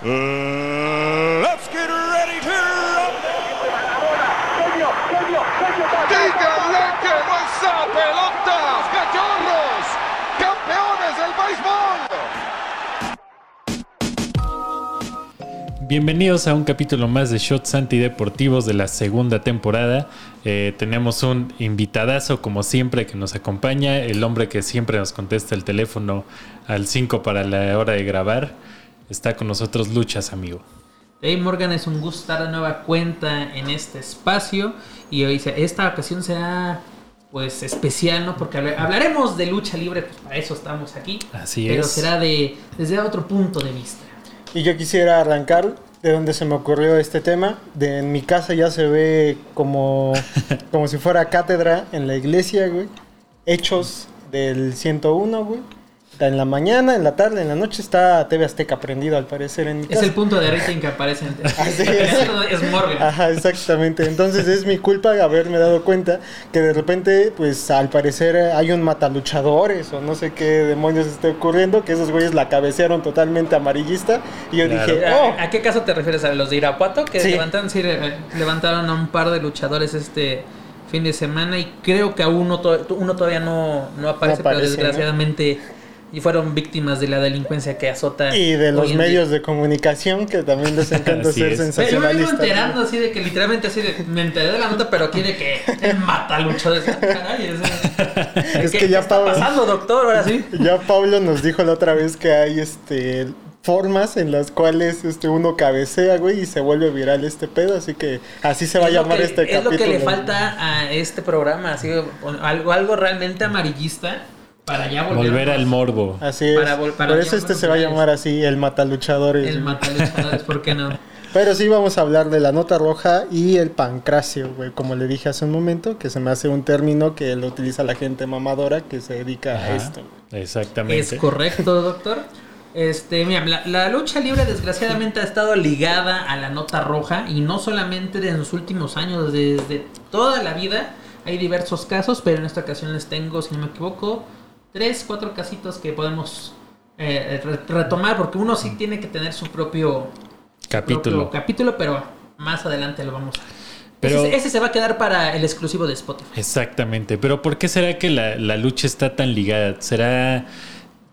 Uh, let's get ready to. ¡Díganle que no esa pelota! ¡Cachorros! ¡Campeones del béisbol! Bienvenidos a un capítulo más de Shots Antideportivos de la segunda temporada. Eh, tenemos un invitadazo, como siempre, que nos acompaña, el hombre que siempre nos contesta el teléfono al 5 para la hora de grabar. Está con nosotros Luchas, amigo. Hey Morgan, es un gusto estar de nueva cuenta en este espacio y hoy esta ocasión será pues especial, ¿no? Porque habl- hablaremos de lucha libre, pues para eso estamos aquí. Así pero es. será de desde otro punto de vista. Y yo quisiera arrancar de donde se me ocurrió este tema. De, en mi casa ya se ve como, como si fuera cátedra en la iglesia, güey. Hechos del 101, güey. En la mañana, en la tarde, en la noche está TV Azteca prendido al parecer en mi Es casa. el punto de rating que aparece en Así es. es Morgan. Ajá, exactamente. Entonces es mi culpa haberme dado cuenta que de repente, pues al parecer hay un mataluchadores o no sé qué demonios esté ocurriendo, que esos güeyes la cabecearon totalmente amarillista. Y yo Claro. dije, ¿A, oh, a qué caso te refieres? ¿A los de Irapuato? Que Sí. levantaron, sí, eh, levantaron a un par de luchadores este fin de semana y creo que a uno, to- uno todavía no, no aparece, No aparece, pero desgraciadamente y fueron víctimas de la delincuencia que azota. y de los medios de comunicación que también les encanta ser es. Pero Yo me vengo sensacionalistas. enterando así de que literalmente así de, me enteré de la nota, pero quiere que mata luchadores. Caray, es, Es ¿qué- que ya ¿qué está Pablo- pasando, doctor? Ahora sí. Ya Pablo nos dijo la otra vez que hay este formas en las cuales este uno cabecea, güey, y se vuelve viral este pedo, así que así se va a Es llamar que- este Es capítulo. lo que le falta a este programa, así, algo, algo realmente amarillista para ya volver, Volver al morbo. Así es. Para vol- para Por eso este se va a llamar así, el mataluchadores. el mataluchadores, ¿por qué no? Pero sí vamos a hablar de la nota roja y el pancracio, güey, como le dije hace un momento, que se me hace un término que lo utiliza la gente mamadora que se dedica Ajá, a esto. Exactamente. Es correcto, doctor. Este, mira, la, la lucha libre desgraciadamente ha estado ligada a la nota roja y no solamente en los últimos años, desde toda la vida hay diversos casos, pero en esta ocasión les tengo, si no me equivoco, tres, cuatro casitos que podemos eh, re- retomar porque uno sí tiene que tener su propio Capítulo. propio capítulo, pero más adelante lo vamos a... Pero- ese, ese se va a quedar para el exclusivo de Spotify. Exactamente. Pero ¿por qué será que la, la lucha está tan ligada? ¿Será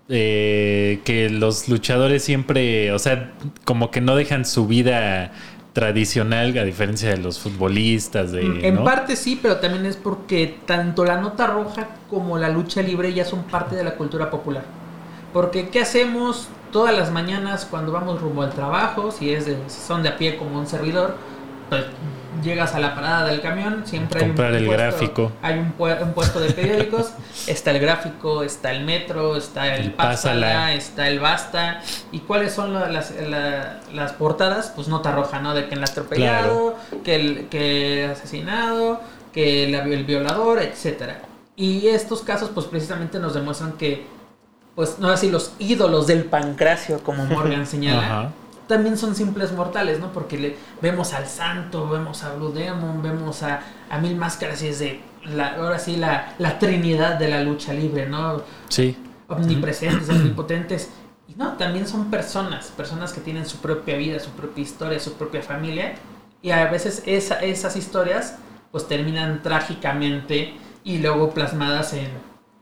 eh, que los luchadores siempre, o sea, como que no dejan su vida tradicional a diferencia de los futbolistas? De, Mm, En ¿no? parte sí, pero también es porque tanto la nota roja como la lucha libre ya son parte de la cultura popular. Porque ¿qué hacemos todas las mañanas cuando vamos rumbo al trabajo? Si es de, si son de a pie como un servidor, pues llegas a la parada del camión, siempre Comprar hay un el puesto- gráfico. Hay un, pu- un puesto de periódicos, está el gráfico, está el metro, está el, El pásala, Pásala. está el basta. ¿Y cuáles son la- las, la- las portadas? Pues nota roja, ¿no? De que el atropellado, que el que el asesinado, que el, el violador, etcétera. Y estos casos, pues precisamente nos demuestran que, pues no así los ídolos del pancracio, como Morgan señala, Ajá. También son simples mortales, ¿no? Porque le, vemos al santo, vemos a Blue Demon, vemos a, a Mil Máscaras y es de, la, ahora sí, la, la trinidad de la lucha libre, ¿no? Sí. omnipresentes, omnipotentes. Y no, también son personas, personas que tienen su propia vida, su propia historia, su propia familia. Y a veces esa- esas historias pues terminan trágicamente y luego plasmadas en,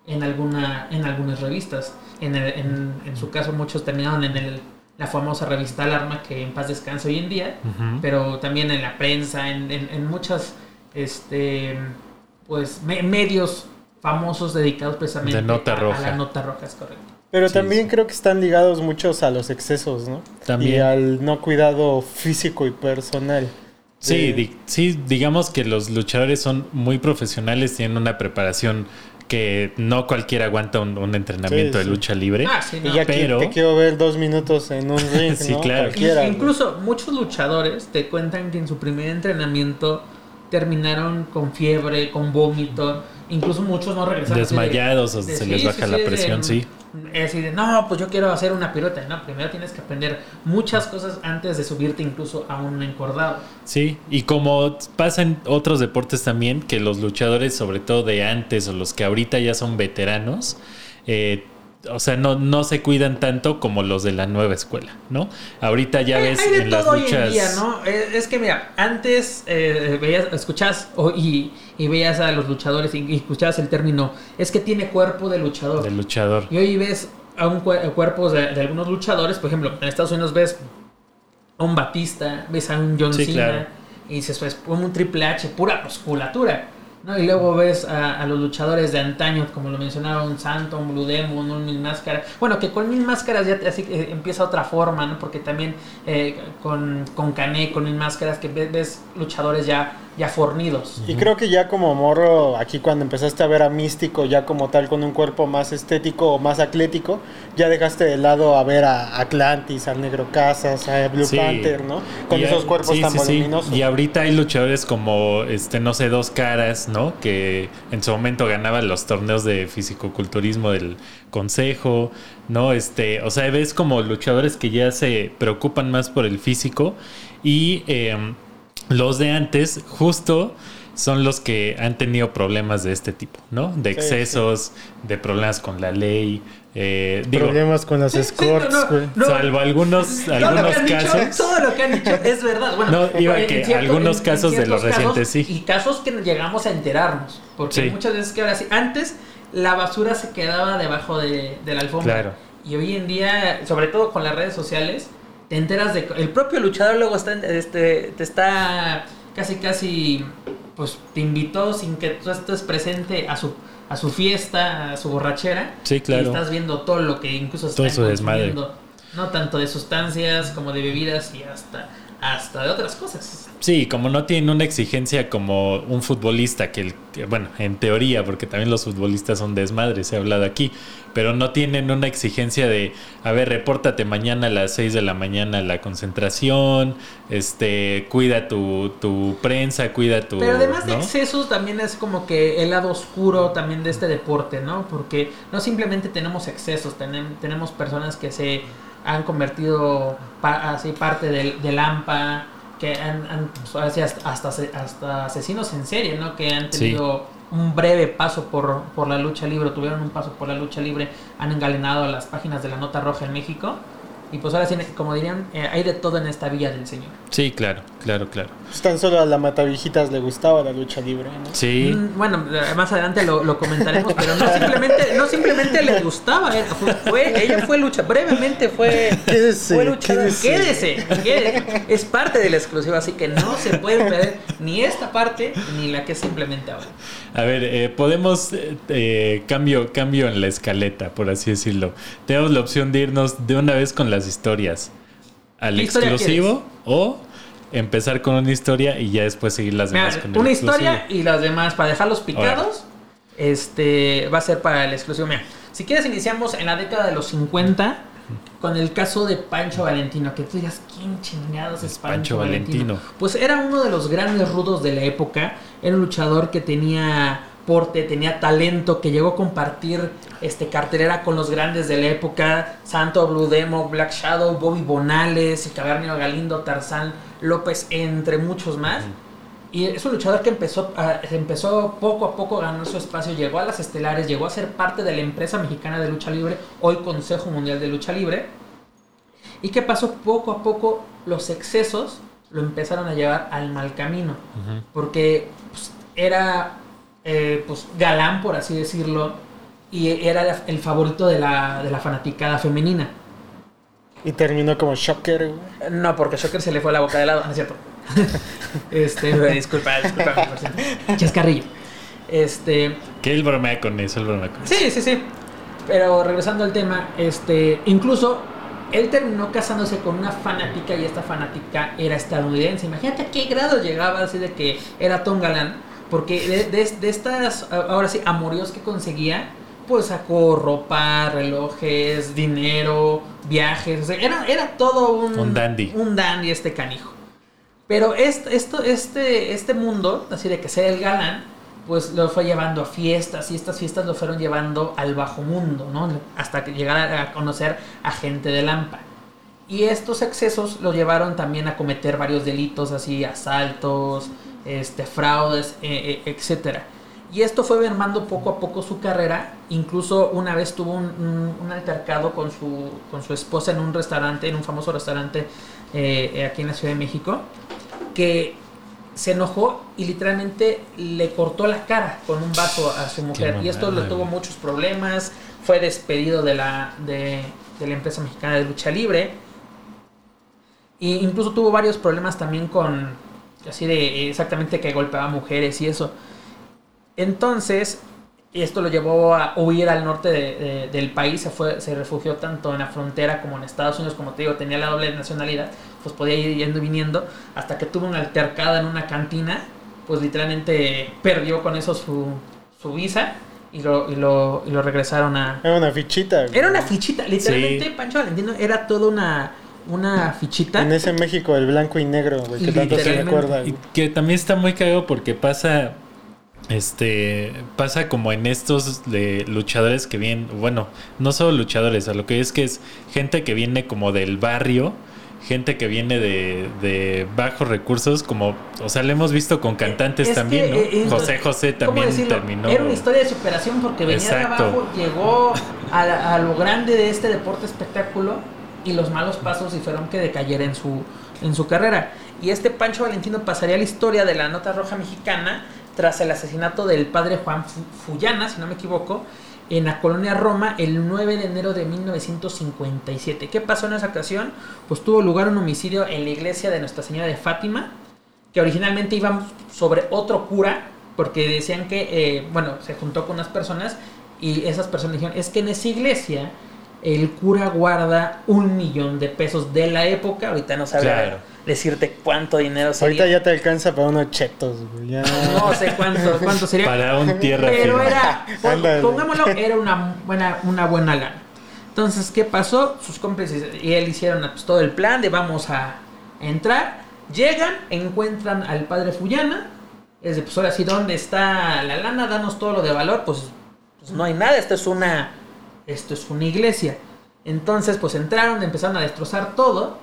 en, alguna, en algunas revistas. En, el- en, en su caso muchos terminaron en el, la famosa revista Alarma que en paz descansa hoy en día, pero también en la prensa, en, en, en muchas este, pues, me- medios famosos dedicados precisamente De nota a- la nota roja, es correcto. Pero Sí, también sí. creo que están ligados muchos a los excesos, ¿no? También. Y al no cuidado físico y personal. Sí, De- di- sí, digamos que los luchadores son muy profesionales, tienen una preparación que no cualquiera aguanta un, un entrenamiento Sí, de lucha libre. Ah, sí, Y no. ya que pero- te quiero ver dos minutos en un ring, Sí, ¿no? claro. Cualquiera, güey. Incluso muchos luchadores te cuentan que en su primer entrenamiento terminaron con fiebre, con vómito. Incluso muchos no regresaron. de- Desmayados de- se les baja sí, la sí, de- presión, sí. Es decir, de, no, pues yo quiero hacer una pirueta. No, primero tienes que aprender muchas cosas antes de subirte incluso a un encordado. Sí, y como pasa en otros deportes también, que los luchadores, sobre todo de antes o los que ahorita ya son veteranos, eh, o sea, no, no se cuidan tanto como los de la nueva escuela, ¿no? Ahorita ya ves hay de en las hoy luchas. en día, ¿no? Eh, Es que mira, antes eh, veías, escuchabas o- y, y veías a los luchadores y, y escuchabas el término, es que tiene cuerpo de luchador. de luchador. Y hoy ves a un cuer- cuerpos de, de algunos luchadores, por ejemplo, en Estados Unidos ves a un Batista, ves a un John Sí, Cena claro. y dices, pues un Triple H, pura musculatura. ¿No? Y luego ves a, a los luchadores de antaño, como lo mencionaba, un Santo, un Blue Demon, un Mil Máscaras. Bueno, que con Mil Máscaras ya te- así, eh, empieza otra forma, ¿no? Porque también eh, con, con Cané, con Mil Máscaras, que ves, ves luchadores ya, ya fornidos. Y creo que ya como morro, aquí cuando empezaste a ver a Místico ya como tal con un cuerpo más estético o más atlético, ya dejaste de lado a ver a Atlantis, al Negro Casas, a Blue Sí. Panther, ¿no? Con Y, esos cuerpos sí, tan sí, sí. voluminosos. Y ahorita hay luchadores como, este, no sé, dos caras, ¿no? Que en su momento ganaban los torneos de fisicoculturismo del consejo, ¿no? Este, o sea, ves como luchadores que ya se preocupan más por el físico y eh, los de antes, justo son los que han tenido problemas de este tipo, ¿no? De Sí, excesos, de problemas con la ley. eh, digo, Problemas con las Sí, sí, escorts, no, no, güey. no. salvo algunos, Todo lo algunos que han casos. Dicho, todo lo que han dicho es verdad. Bueno, No, iba en que cierto- algunos en- en casos de los casos, recientes, sí. Y casos que llegamos a enterarnos. Porque Sí. muchas veces que ahora sí. Antes la basura se quedaba debajo de, de la alfombra. Claro. Y hoy en día, sobre todo con las redes sociales, te enteras de. El propio luchador luego está, en- este, te está casi, casi. Pues te invitó sin que tú estés presente a su. A su fiesta, a su borrachera. Sí, claro. Y estás viendo todo lo que incluso Todo están consumiendo no tanto de sustancias como de bebidas y hasta, hasta de otras cosas. Sí, como no tienen una exigencia como un futbolista, que, el, que, bueno, en teoría, porque también los futbolistas son desmadres, ha hablado aquí, pero no tienen una exigencia de, a ver, repórtate mañana a las 6 de la mañana a la concentración, este, cuida tu, tu prensa, cuida tu... Pero además de excesos también es como que el lado oscuro también de este deporte, ¿no? Porque no simplemente tenemos excesos, tenem- tenemos personas que se han convertido pa- así parte del, del AMPA, que han, han pues, hasta, hasta, ase- hasta asesinos en serie, ¿no? Que han Sí. tenido un breve paso por, por la lucha libre, tuvieron un paso por la lucha libre, han engalenado las páginas de la Nota Roja en México. Y pues ahora sí, como dirían, eh, hay de todo en esta villa del Señor. Sí, claro, claro, claro. Pues tan solo a la Matavijitas le gustaba la lucha libre, ¿no? Sí, Mm, Bueno, eh, más adelante lo, lo comentaremos, pero no simplemente, no simplemente le gustaba, eh, fue, fue- ella fue lucha, brevemente fue, Quédese, fue luchadora. quédese. Quédese, quédese. es parte de la exclusiva, así que no se puede perder ni esta parte ni la que simplemente ahora. A ver, eh, podemos eh, cambio, cambio en la escaleta, por así decirlo. Tenemos la opción de irnos de una vez con las historias al ¿Qué historia exclusivo o empezar con una historia y ya después seguir las Mira, demás con el una exclusivo. historia y las demás, para dejarlos picados, este va a ser para el exclusivo. Mira, si quieres iniciamos en la década de los 50 con el caso de Pancho Valentino, que tú digas, ¿quién chingados es Es Pancho, Pancho Valentino? Valentino. Pues era uno de los grandes rudos de la época, era un luchador que tenía porte, tenía talento, que llegó a compartir este cartelera con los grandes de la época, Santo Blue Demo, Black Shadow, Bobby Bonales, Cavernio Galindo, Tarzán López, entre muchos más. Y es un luchador que empezó, a- empezó poco a poco a ganar su espacio, llegó a las estelares, llegó a ser parte de la empresa mexicana de lucha libre, hoy Consejo Mundial de Lucha Libre. ¿Y qué pasó? Poco a poco los excesos lo empezaron a llevar al mal camino. Ujú. Porque pues, era eh, pues, galán, por así decirlo, y era el favorito de la, de la fanaticada femenina. Y terminó como Shocker, güey. No, porque Shocker se le fue la boca de lado, no es cierto. este, disculpa, disculpa, por cierto. Chascarrillo. Este, Que él bromea con eso, él bromea con eso. sí, sí, sí. Pero regresando al tema, este, incluso él terminó casándose con una fanática y esta fanática era estadounidense. Imagínate a qué grado llegaba así de que era Tom Galán. Porque de, de- de estas, ahora sí, amoríos que conseguía, pues sacó ropa, relojes, dinero, viajes. o sea, era, era todo un, Un dandy. Un dandy este canijo. Pero este, esto, este, este mundo, así de que sea el galán, pues lo fue llevando a fiestas y estas fiestas lo fueron llevando al bajo mundo, ¿no? Hasta que llegara a conocer a gente de Lampa. Y estos excesos lo llevaron también a cometer varios delitos, así asaltos, este, fraudes, eh, eh, etcétera. Y esto fue mermando poco a poco su carrera. Incluso una vez tuvo un, un- un altercado con su, con su esposa en un restaurante, en un famoso restaurante eh, aquí en la Ciudad de México, que se enojó y literalmente le cortó la cara con un vaso a su mujer. y esto le tuvo muchos problemas. Fue despedido de la, de, de la empresa mexicana de lucha libre. Y incluso tuvo varios problemas también con, así de exactamente que golpeaba mujeres y eso. Entonces, esto lo llevó a huir al norte de- de- del país, se, fue, se refugió tanto en la frontera como en Estados Unidos, como te digo, tenía la doble nacionalidad, pues podía ir yendo y viniendo, hasta que tuvo una altercada en una cantina, pues literalmente perdió con eso su, su visa y lo, y, lo, y lo regresaron a... Era una fichita. güey. Era una fichita, literalmente Sí. Pancho Valentino era toda una, una fichita. En ese México, el blanco y negro, güey, que tanto se recuerda. Y que también está muy cagado porque pasa. Este pasa como en estos de luchadores que vienen, bueno, no solo luchadores, a lo que es que es gente que viene como del barrio, gente que viene de, de bajos recursos, como, o sea, lo hemos visto con cantantes Es que, también, ¿no? eh, eh, José José ¿cómo también terminó. Era una historia de superación porque venía Exacto. de abajo, llegó a, la- a lo grande de este deporte espectáculo y los malos pasos hicieron que decayera en su, en su carrera. Y este Pancho Valentino pasaría la historia de la nota roja mexicana tras el asesinato del padre Juan Fu- Fullana, si no me equivoco, en la colonia Roma el 9 de enero de 1957. ¿Qué pasó en esa ocasión? Pues tuvo lugar un homicidio en la iglesia de Nuestra Señora de Fátima, que originalmente iban sobre otro cura, porque decían que, eh, bueno, se juntó con unas personas y esas personas dijeron, es que en esa iglesia el cura guarda un millón de pesos de la época, ahorita no sabría Claro. decirte cuánto dinero sería. Ahorita ya te alcanza para unos chetos, güey. Ya. No sé cuánto, cuánto sería. Para un tierra Pero firme. era, Ándale. pongámoslo, era una buena, una buena lana. Entonces, ¿qué pasó? Sus cómplices y él hicieron pues, todo el plan de vamos a entrar. Llegan, encuentran al padre Fullana. Es de, pues ahora sí, ¿dónde está la lana? Danos todo lo de valor. Pues, pues no hay nada, esto es una, esto es una iglesia. Entonces, pues entraron, empezaron a destrozar todo.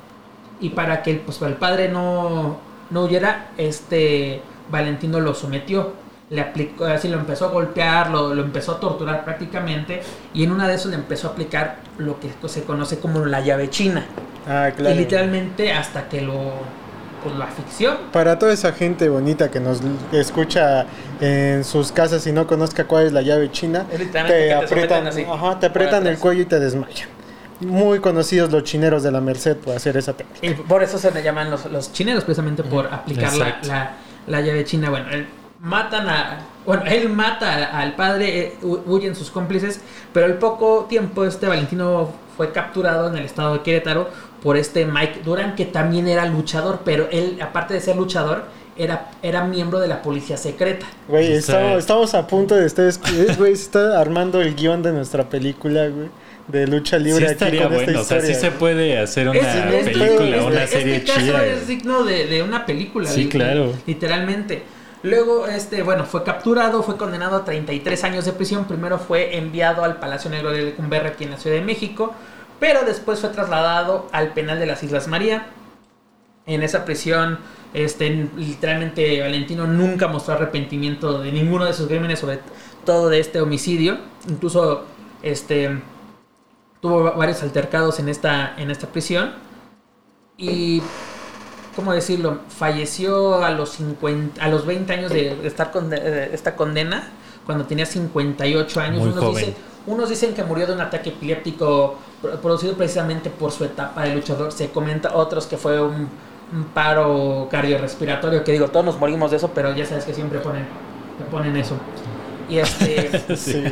Y para que pues, el padre no, no huyera, este Valentino lo sometió. Le aplicó, así lo empezó a golpear, lo, lo empezó a torturar prácticamente. Y en una de esos le empezó a aplicar lo que se conoce como la llave china. Ah, claro. Y literalmente hasta que lo, pues, lo asfixió. Para toda esa gente bonita que nos escucha en sus casas y no conozca cuál es la llave china, te te aprietan, así, ajá, te aprietan el cuello y te desmayan. Muy conocidos los chineros de la Merced por hacer esa técnica. Y por eso se le llaman los, los chineros, precisamente por aplicar la, la, la llave china. Bueno, él, matan a. Bueno, él mata al padre, eh, hu- huyen sus cómplices, pero al poco tiempo este Valentino fue capturado en el estado de Querétaro por este Mike Duran, que también era luchador, pero él, aparte de ser luchador, era, era miembro de la policía secreta. Güey, estamos, estamos a punto de estar, es- güey, se está armando el guion de nuestra película, güey, de lucha Sí libre aquí estaría con esta bueno, o sea, sí historia, se puede hacer una Es- es- película, este- una este serie caso chida. es digno de, de una película. Sí, claro. Literalmente. Luego, este, bueno, fue capturado, fue condenado a 33 años de prisión. Primero fue enviado al Palacio Negro de Lecumberri aquí en la Ciudad de México, pero después fue trasladado al penal de las Islas María. En esa prisión, este, literalmente Valentino nunca mostró arrepentimiento de ninguno de sus crímenes, sobre todo de este homicidio. Incluso, este, tuvo va- varios altercados en esta, en esta prisión. Y, ¿cómo decirlo? Falleció a los, 50, a los 20 años de de estar con de esta condena, cuando tenía 58 años. Muy unos, joven. dicen, unos dicen que murió de un ataque epiléptico pro- producido precisamente por su etapa de luchador. Se comenta otros que fue un, un paro cardiorrespiratorio, que digo, todos nos morimos de eso, pero ya sabes que siempre ponen, ponen eso. Y este... Sí,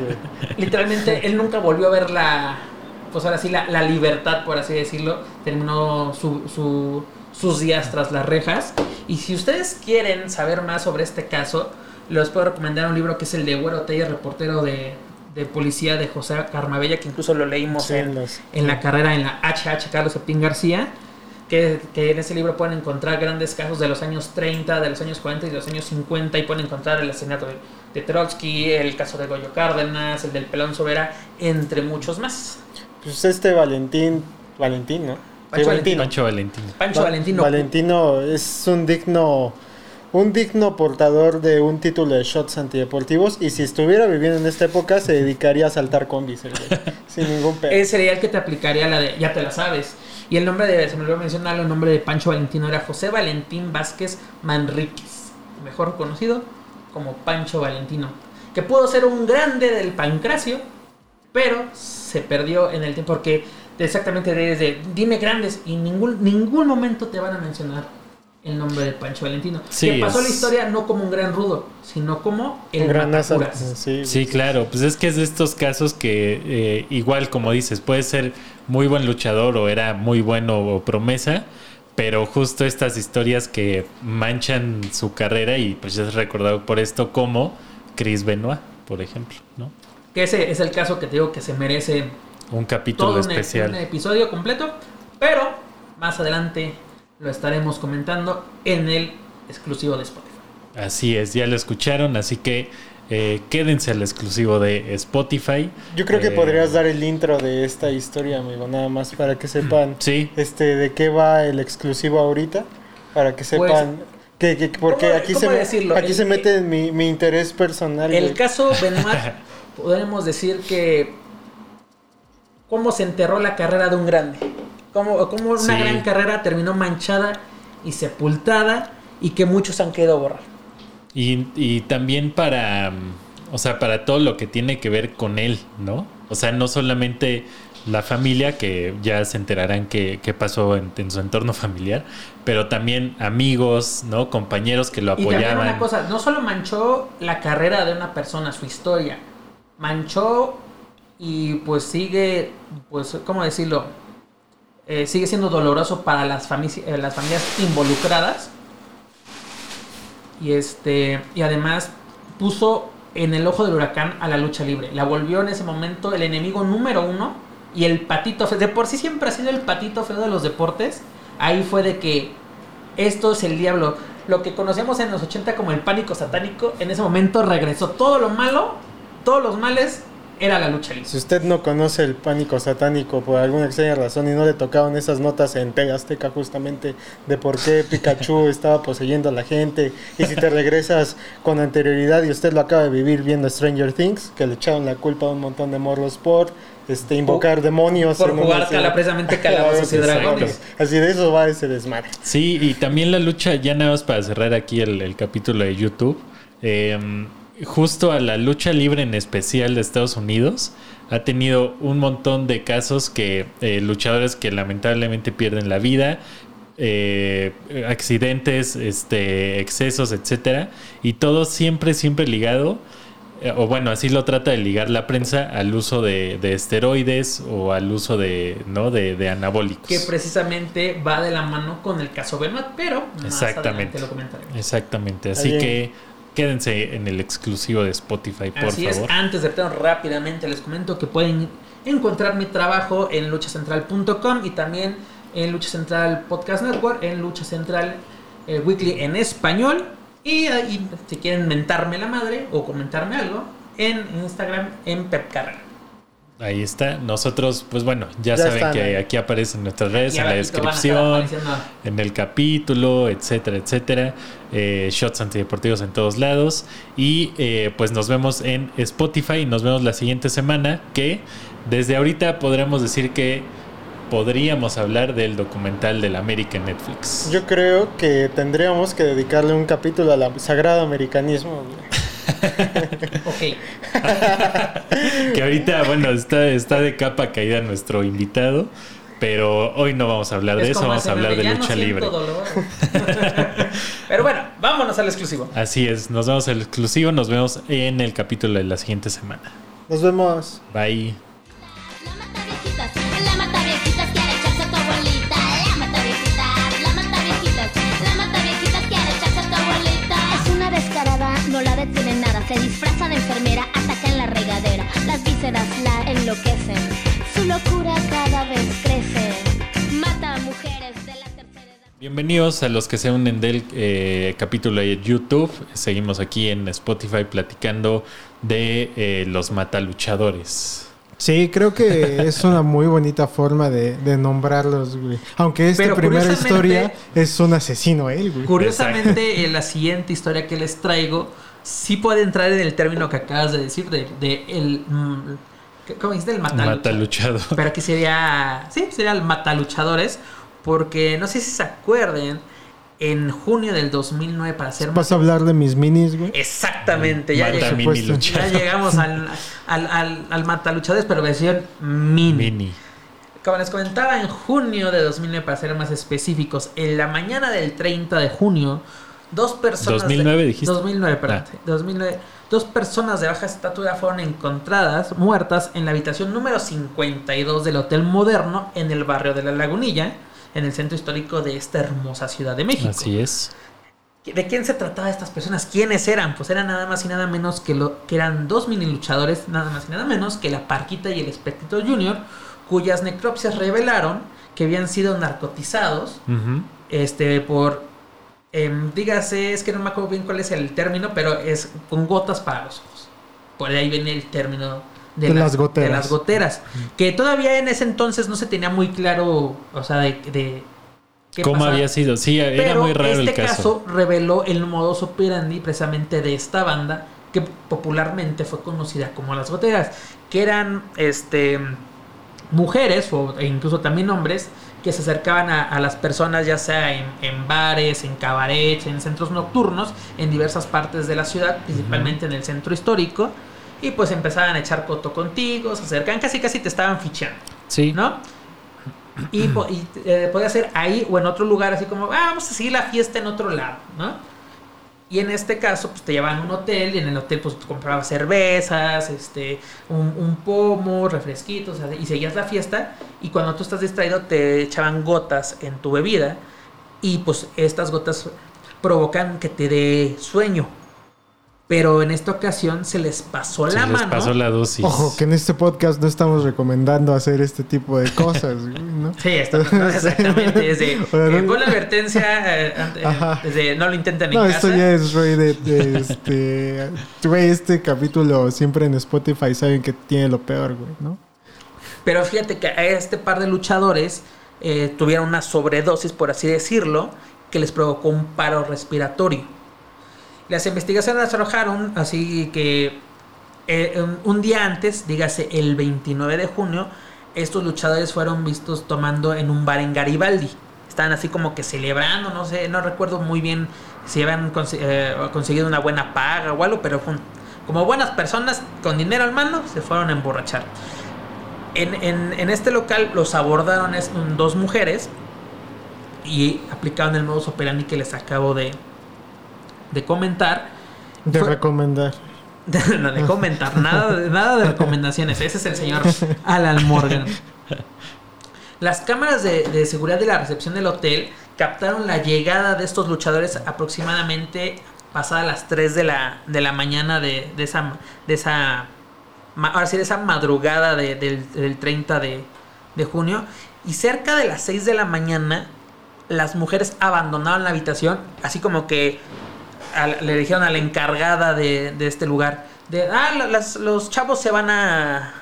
literalmente él nunca volvió a ver la pues ahora sí la, la libertad por así decirlo terminó su, su- sus días tras las rejas y si ustedes quieren saber más sobre este caso les puedo recomendar un libro que es el de Güero Tella reportero de, de policía de José Carmabella que incluso lo leímos Sí, en, los- en la carrera en la HH Carlos Epín García que, que en ese libro pueden encontrar grandes casos de los años 30, de los años 40 y de los años 50 y pueden encontrar el asesinato de, de Trotsky, el caso de Goyo Cárdenas, el del Pelón Sobera, entre muchos más. Pues este Valentín, Valentín, ¿no? Pancho Valentino. Pancho Valentino. Pancho Va- Valentino. Valentino es un digno un digno portador de un título de shots antideportivos y si estuviera viviendo en esta época se dedicaría a saltar combis, el güey, sin ningún pedo. Ese sería el que te aplicaría la de, ya te la sabes. Y el nombre de, se me olvidó mencionarlo, el nombre de Pancho Valentino era José Valentín Vázquez Manríquez, mejor conocido como Pancho Valentino, que pudo ser un grande del pancracio, pero se perdió en el tiempo porque exactamente desde dime grandes y ningún ningún momento te van a mencionar el nombre de Pancho Valentino. Sí, que pasó es- la historia no como un gran rudo, sino como el Un gran sí, Sí, claro, pues es que es de estos casos que eh, igual como dices, puede ser muy buen luchador o era muy bueno o promesa, pero justo estas historias que manchan su carrera y pues es recordado por esto como Chris Benoit, por ejemplo, ¿no? Que ese es el caso que te digo que se merece Un capítulo todo un, especial. un episodio completo, pero más adelante lo estaremos comentando en el exclusivo de Spotify. Así es, ya lo escucharon, así que eh, quédense al exclusivo de Spotify. Yo creo que Eh, podrías dar el intro de esta historia, amigo, nada más para que sepan Sí, este de qué va el exclusivo ahorita, para que Pues, sepan que, que- porque ¿cómo- aquí cómo se decirlo? aquí El- se mete mi, mi interés personal. El güey. caso Benoit, podemos decir que cómo se enterró la carrera de un grande. Cómo, cómo una Sí. gran carrera terminó manchada y sepultada y que muchos han querido borrar. Y, y también para, mm, o sea, para todo lo que tiene que ver con él, ¿no? O sea, no solamente la familia, que ya se enterarán qué qué pasó en, en su entorno familiar, pero también amigos, ¿no? Compañeros que lo Y también apoyaban. una cosa, no solo manchó la carrera de una persona, su historia, manchó y pues sigue, pues, ¿cómo decirlo? Eh, sigue siendo doloroso para las, eh, las familias involucradas. Y este, y además puso en el ojo del huracán a la lucha libre. La volvió en ese momento el enemigo número uno y el patito feo. De por sí siempre ha sido el patito feo de los deportes. Ahí fue de que esto es el diablo. Lo que conocíamos en los 80 como el pánico satánico, en ese momento regresó. Todo lo malo, todos los males, era la lucha libre. Si usted no conoce el pánico satánico por alguna extraña razón y no le tocaban esas notas en TV Azteca justamente de por qué Pikachu estaba poseyendo a la gente y si te regresas con anterioridad y usted lo acaba de vivir viendo Stranger Things, que le echaron la culpa a un montón de morros por este, invocar demonios. por una jugar cala- precisamente calabozos y dragones. Así de eso va ese desmadre. Sí, y también la lucha, ya nada más para cerrar aquí el, el capítulo de YouTube, eh, justo a la lucha libre en especial de Estados Unidos, ha tenido un montón de casos que eh, luchadores que lamentablemente pierden la vida, eh, accidentes, este, excesos, etcétera, y todo siempre, siempre ligado. eh, O bueno, así lo trata de ligar la prensa al uso de, de esteroides o al uso de, ¿no? de, de anabólicos. Que precisamente va de la mano con el caso Benoit, pero más Exactamente. adelante lo comentaremos. Exactamente, así que quédense en el exclusivo de Spotify, por Así favor. es, antes de meternos rápidamente les comento que pueden encontrar mi trabajo en luchacentral.com y también en Lucha Central Podcast Network, en Lucha Central eh, Weekly en español y ahí si quieren mentarme la madre o comentarme algo en Instagram en Pep Carrera. Ahí está. Nosotros, pues bueno, ya, Ya saben están que aquí aparecen nuestras redes Y en la descripción, en el capítulo, etcétera, etcétera. Eh, shots antideportivos en todos lados. Y eh, pues nos vemos en Spotify y nos vemos la siguiente semana. Que desde ahorita podremos decir que podríamos hablar del documental del América en Netflix. Yo creo que tendríamos que dedicarle un capítulo al sagrado americanismo. Ok. Que ahorita, bueno, está, está de capa caída nuestro invitado. Pero hoy no vamos a hablar de Es eso, vamos a hablar de "Ya no lucha libre. dolor". Pero bueno, vámonos al exclusivo. Así es, nos vemos el exclusivo, nos vemos en el capítulo de la siguiente semana. Nos vemos. Bye. Vísceras la enloquecen. Su locura cada vez crece. Mata a mujeres de la tercera edad. Bienvenidos a los que se unen del eh, capítulo de YouTube. Seguimos aquí en Spotify platicando de eh, los mataluchadores. Sí, creo que es una muy bonita forma de, de nombrarlos, güey. Aunque esta Pero primera historia es un asesino él, güey. Curiosamente, en la siguiente historia que les traigo, sí puede entrar en el término que acabas de decir, de, de el... mm, ¿Cómo dijiste? El matalucha. Mataluchado. Pero aquí sería... Sí, sería el mataluchadores, porque no sé si se acuerden, en junio del 2009, para ser más... ¿Vas a hablar de mis minis, güey? Exactamente, ya, mini supuesto. ya llegamos al, al, al, al mataluchadores, pero versión mini. Mini. Como les comentaba, en junio de 2009, para ser más específicos, en la mañana del 30 de junio, dos personas... de- 2009 dijiste. 2009, perdón. Ah. sí, 2009. Dos personas de baja estatura fueron encontradas muertas en la habitación número 52 del Hotel Moderno en el barrio de La Lagunilla, en el centro histórico de esta hermosa ciudad de México. Así es. ¿De quién se trataba estas personas? ¿Quiénes eran? Pues eran nada más y nada menos que, lo, que eran dos mini luchadores, nada más y nada menos que la Parquita y el Espectrito Junior, cuyas necropsias revelaron que habían sido narcotizados este, por, em, dígase, es que no me acuerdo bien cuál es el término, pero es con gotas para los ojos. Por ahí viene el término De las goteras. de las goteras. Que todavía en ese entonces no se tenía muy claro, o sea, de... de qué ¿Cómo pasaba. había sido? Sí, era Pero muy raro este el caso. reveló el modus operandi precisamente de esta banda que popularmente fue conocida como las goteras, que eran este mujeres o e incluso también hombres que se acercaban a, a las personas ya sea en, en bares, en cabarets, en centros nocturnos, en diversas partes de la ciudad, principalmente en el centro histórico, y pues empezaban a echar coto contigo, se acercaban, casi casi te estaban fichando. Sí. ¿no? Y, y, eh, podía ser ahí o en otro lugar, así como, ah, vamos a seguir la fiesta en otro lado, ¿no? Y en este caso, pues te llevaban a un hotel y en el hotel, pues comprabas cervezas, este, un, un pomo, refresquitos, y seguías la fiesta. Y cuando tú estás distraído, te echaban gotas en tu bebida y pues estas gotas provocan que te dé sueño. Pero en esta ocasión se les pasó Se la les mano. pasó la dosis. Ojo, que en este podcast no estamos recomendando hacer este tipo de cosas, güey, ¿no? Sí, no, exactamente. Es de, Bueno, eh, pon la advertencia, eh, ante- Ajá. es de, no lo intenten en No, casa. esto ya es rey de, de este... Güey, este capítulo siempre en Spotify saben que tiene lo peor, güey, ¿no? Pero fíjate que a este par de luchadores eh, tuvieron una sobredosis, por así decirlo, que les provocó un paro respiratorio. Las investigaciones arrojaron así que eh, un, día antes, dígase el 29 de junio, estos luchadores fueron vistos tomando en un bar en Garibaldi. Estaban así como que celebrando, no sé, no recuerdo muy bien si habían eh, conseguido una buena paga o algo, pero como buenas personas con dinero en mano se fueron a emborrachar. En, este local los abordaron dos mujeres y aplicaron el modus operandi que les acabo de, de comentar. De Fue- recomendar. De, no, de comentar, nada, de- nada de recomendaciones. Ese es el señor Alan Morgan. Las cámaras de, de seguridad de la recepción del hotel captaron la llegada de estos luchadores aproximadamente pasadas las 3 de la, de la mañana de, de esa, de esa ahora sí, de esa madrugada de- del, del 30 de, de junio. Y cerca de las 6 de la mañana, las mujeres abandonaron la habitación, así como que le dijeron a la encargada de, de este lugar, de, ah, las- los chavos se van a,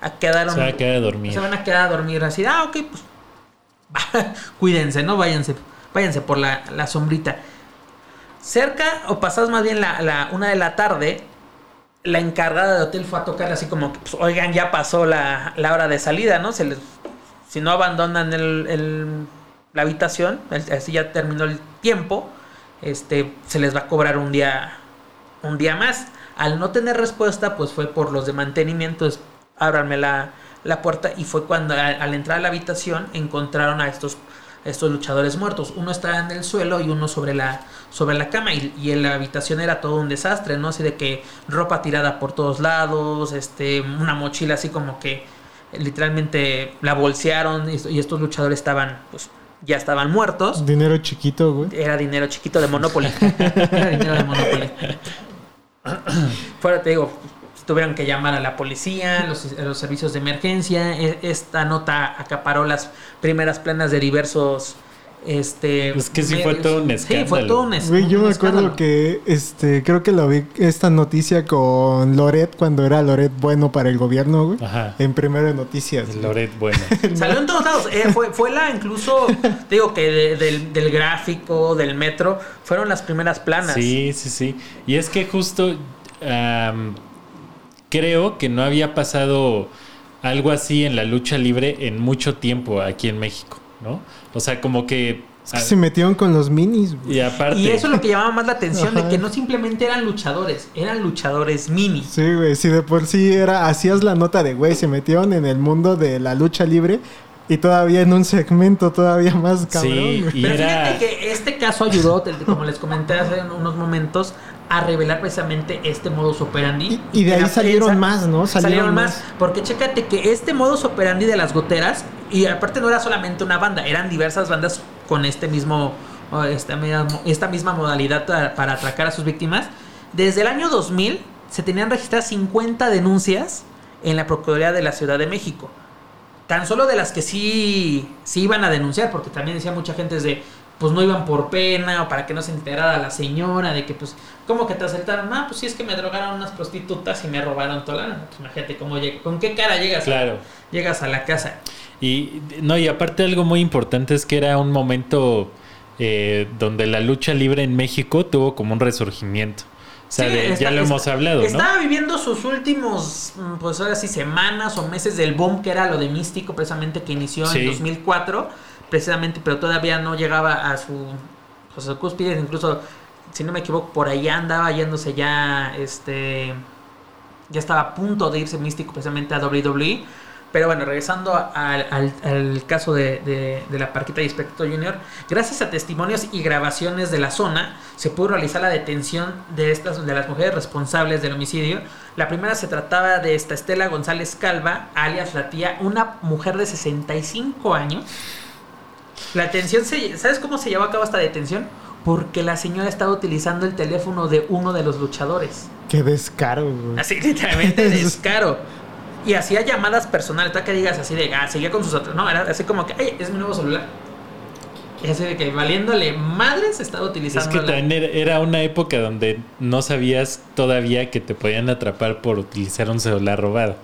a quedar... Se va a quedar a dormir. se van a quedar a dormir así, ah, ok, pues cuídense, ¿no? Váyanse, váyanse por la, la sombrita. Cerca, o pasadas más bien la, la una de la tarde, la encargada de hotel fue a tocar así como pues, oigan, ya pasó la, la hora de salida, ¿no? Se les, si no abandonan el, el- la habitación, el- así ya terminó el tiempo, este, se les va a cobrar un día, un día más. Al no tener respuesta, pues fue por los de mantenimiento, es, ábranme la, puerta y fue cuando a- al entrar a la habitación encontraron a estos, estos luchadores muertos. Uno estaba en el suelo y uno sobre la, sobre la cama y, y en la habitación era todo un desastre, ¿no? Así de que ropa tirada por todos lados, este, una mochila así como que literalmente la bolsearon y, y estos luchadores estaban, pues ya estaban muertos. Dinero chiquito, güey. Era dinero chiquito de Monopoly. Era dinero de Monopoly. Fuera, te digo, tuvieron que llamar a la policía, los, a los servicios de emergencia. E- Esta nota acaparó las primeras planas de diversos Este, Es que sí fue todo un Sí, fue escándalo. todo un, es- Güey, yo me acuerdo escándalo. que este creo que lo vi esta noticia con Loret cuando era Loret bueno para el gobierno, güey. Ajá. En primero de noticias. Loret, bueno. Salió en todos lados. Eh, fue, fue la incluso, digo que de- del, del gráfico, del metro, fueron las primeras planas. Sí, sí, sí. Y es que justo creo que no había pasado algo así en la lucha libre en mucho tiempo aquí en México, ¿no? O sea, como que... Es que se metieron con los minis, güey. y aparte... Y eso es lo que llamaba más la atención, de que no simplemente eran luchadores, eran luchadores mini. Sí, güey, si de por sí era, hacías la nota de, güey, se metieron en el mundo de la lucha libre y todavía en un segmento todavía más cabrón. Sí, y Pero era... fíjate que este caso ayudó, como les comenté hace unos momentos, a revelar precisamente este modus operandi. Y- y de ahí salieron más, ¿no? Salieron, Salieron más. más. Porque chécate que este modus operandi de las goteras, y aparte no era solamente una banda, eran diversas bandas con este mismo, esta, misma- esta misma modalidad para, para atracar a sus víctimas. Desde el año 2000 se tenían registradas 50 denuncias en la Procuraduría de la Ciudad de México. Tan solo de las que sí, sí iban a denunciar, porque también decía mucha gente de, pues no iban por pena o para que no se enterara la señora de que, pues, ¿cómo que te asaltaron? Ah, pues sí es que me drogaron unas prostitutas y me robaron toda la lana. Pues imagínate cómo llega, con qué cara llegas, a- llegas a la casa. Y no, y aparte algo muy importante es que era un momento eh, donde la lucha libre en México tuvo como un resurgimiento. O sea, Sí, de- está- ya lo está- hemos hablado, ¿no? Estaba viviendo sus últimos, mm, pues ahora sí, semanas o meses del boom que era lo de Místico, precisamente que inició Sí. en 2004, precisamente, pero todavía no llegaba a su, pues, a su cúspide, incluso, si no me equivoco, por allá andaba yéndose ya, este, ya estaba a punto de irse Místico precisamente a WWE. Pero bueno, regresando al, al- caso de, de- de la Parquita y Espectro Junior, gracias a testimonios y grabaciones de la zona, se pudo realizar la detención de estas de las mujeres responsables del homicidio. La primera se trataba de esta Estela González Calva, alias la tía, una mujer de 65 años. La detención se, ¿sabes cómo se llevó a cabo esta detención? Porque la señora estaba utilizando el teléfono de uno de los luchadores. Qué descaro, güey. Así literalmente descaro. Y hacía llamadas personales, para que digas así de, ah, seguía con sus otros. No, era así como que, ay, es mi nuevo celular. Así de que valiéndole madres estaba Es utilizando. que la- también era- una época donde no sabías todavía que te podían atrapar por utilizar un celular robado.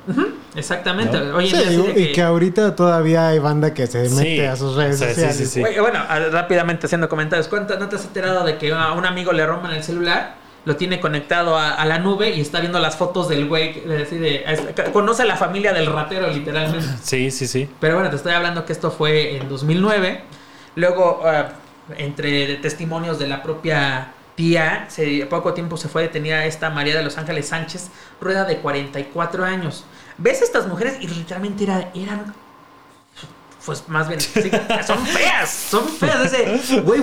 Exactamente. ¿No? Oye, Sí, de y que ahorita todavía hay banda que se Sí. mete a sus redes O sea, sí, sociales. sí, sí. Oye, bueno, rápidamente haciendo comentarios. ¿Cuánto no te has enterado de que a un amigo le rompan el celular? Lo tiene conectado a, a la nube y está viendo las fotos del güey. que- de- de- es- conoce a la familia del ratero, literalmente. Sí, sí, sí. Pero bueno, te estoy hablando que esto fue en 2009. Luego, ah, entre testimonios de la propia tía, se, poco tiempo se fue detenida esta María de los Ángeles Sánchez, rueda de 44 años. ¿Ves estas mujeres? Y literalmente era- eran... Pues más bien, sí, son feas, son feas. Ese, güey,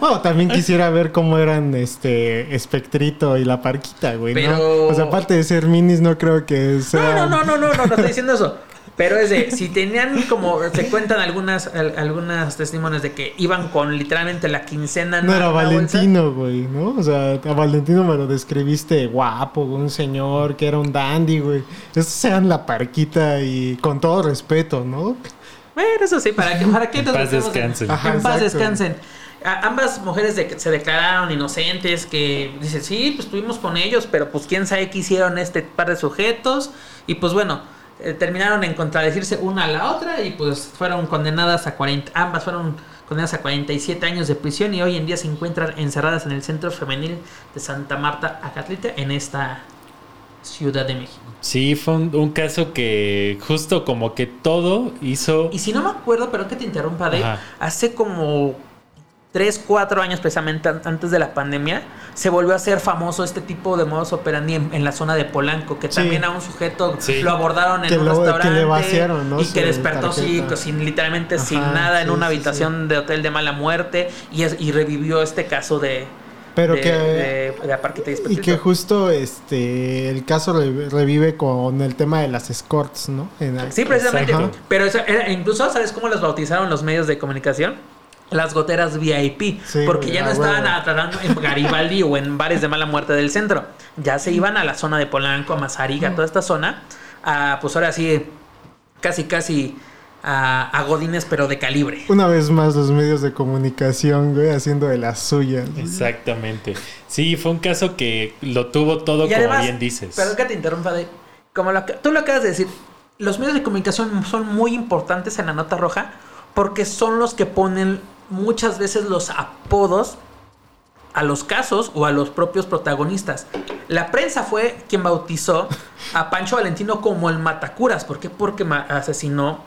Bueno, también quisiera ver cómo eran este Espectrito y la Parquita, güey. ¿no? Pero- O sea, aparte de ser minis, no creo que sea. No, no, no, no, no, no, no estoy diciendo eso. Pero es de, si tenían como, se cuentan algunas, al- algunas testimonios de que iban con literalmente la quincena. en No era. Valentino, güey, ¿no? O sea, a Valentino me lo describiste guapo, un señor que era un dandy, güey. Estos sean la parquita y con todo respeto, ¿no? Bueno, eso sí, ¿para qué, para qué En nos paz en- descansen. Ajá, en paz descansen. A- ambas mujeres de- se declararon inocentes, que dicen, sí, pues estuvimos con ellos, pero pues quién sabe qué hicieron este par de sujetos. Y pues bueno, eh, terminaron en contradecirse una a la otra y pues fueron condenadas a 40, ambas fueron condenadas a 47 años de prisión y hoy en día se encuentran encerradas en el Centro Femenil de Santa Marta, Acatlita, en esta Ciudad de México. Sí, fue un, un caso que justo como que todo hizo... Y si no me acuerdo, pero que te interrumpa, Dave, Ajá. hace como 3, 4 años precisamente an- antes de la pandemia, se volvió a hacer famoso este tipo de modus operandi en, en la zona de Polanco, que Sí. también a un sujeto Sí. lo abordaron en Que un lo- que le restaurante vaciaron, ¿no? y que despertó sí, sin, literalmente sin nada en una habitación de hotel de mala muerte y, es- y revivió este caso de... Pero de, que- de, y Y que justo este el caso re- revive con el tema de las escorts, ¿no? En- Sí, precisamente. Ajá. Pero eso era- incluso, ¿sabes cómo los bautizaron los medios de comunicación? Las goteras VIP. Sí, porque ya no estaban tratando en Garibaldi o en bares de mala muerte del centro. Ya se iban a la zona de Polanco, a Mazariga, toda esta zona. A, pues ahora sí, casi, casi a, a Godines, pero de calibre. Una vez más los medios de comunicación, güey, haciendo de las suyas. Exactamente. Sí, fue un caso que lo tuvo todo Y como además, bien dices. perdón que te interrumpa, de, como lo, tú lo acabas de decir, los medios de comunicación son muy importantes en la nota roja porque son los que ponen muchas veces los apodos a los casos o a los propios protagonistas. La prensa fue quien bautizó a Pancho Valentino como el Matacuras. ¿Por qué? Porque asesinó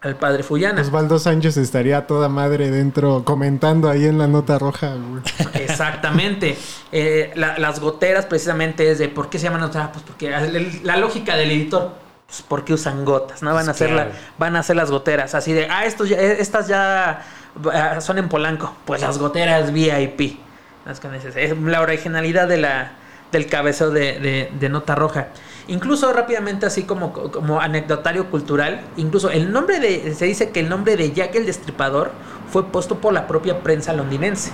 al padre Fullana. Osvaldo Sánchez estaría toda madre dentro comentando ahí en la nota roja, güey. Exactamente. Eh, la- las goteras precisamente es de por qué se llaman goteras. Pues porque la lógica del editor, pues porque usan gotas, ¿no? Van a Pues hacer la- van a hacer las goteras. Así de, ah, estos ya- eh, estas ya ah, son en Polanco. Pues las goteras VIP. Es la originalidad de la, del cabeceo de, de- de Nota Roja. Incluso rápidamente, así como, como anecdotario cultural, incluso el nombre de, se dice que el nombre de Jack el Destripador fue puesto por la propia prensa londinense.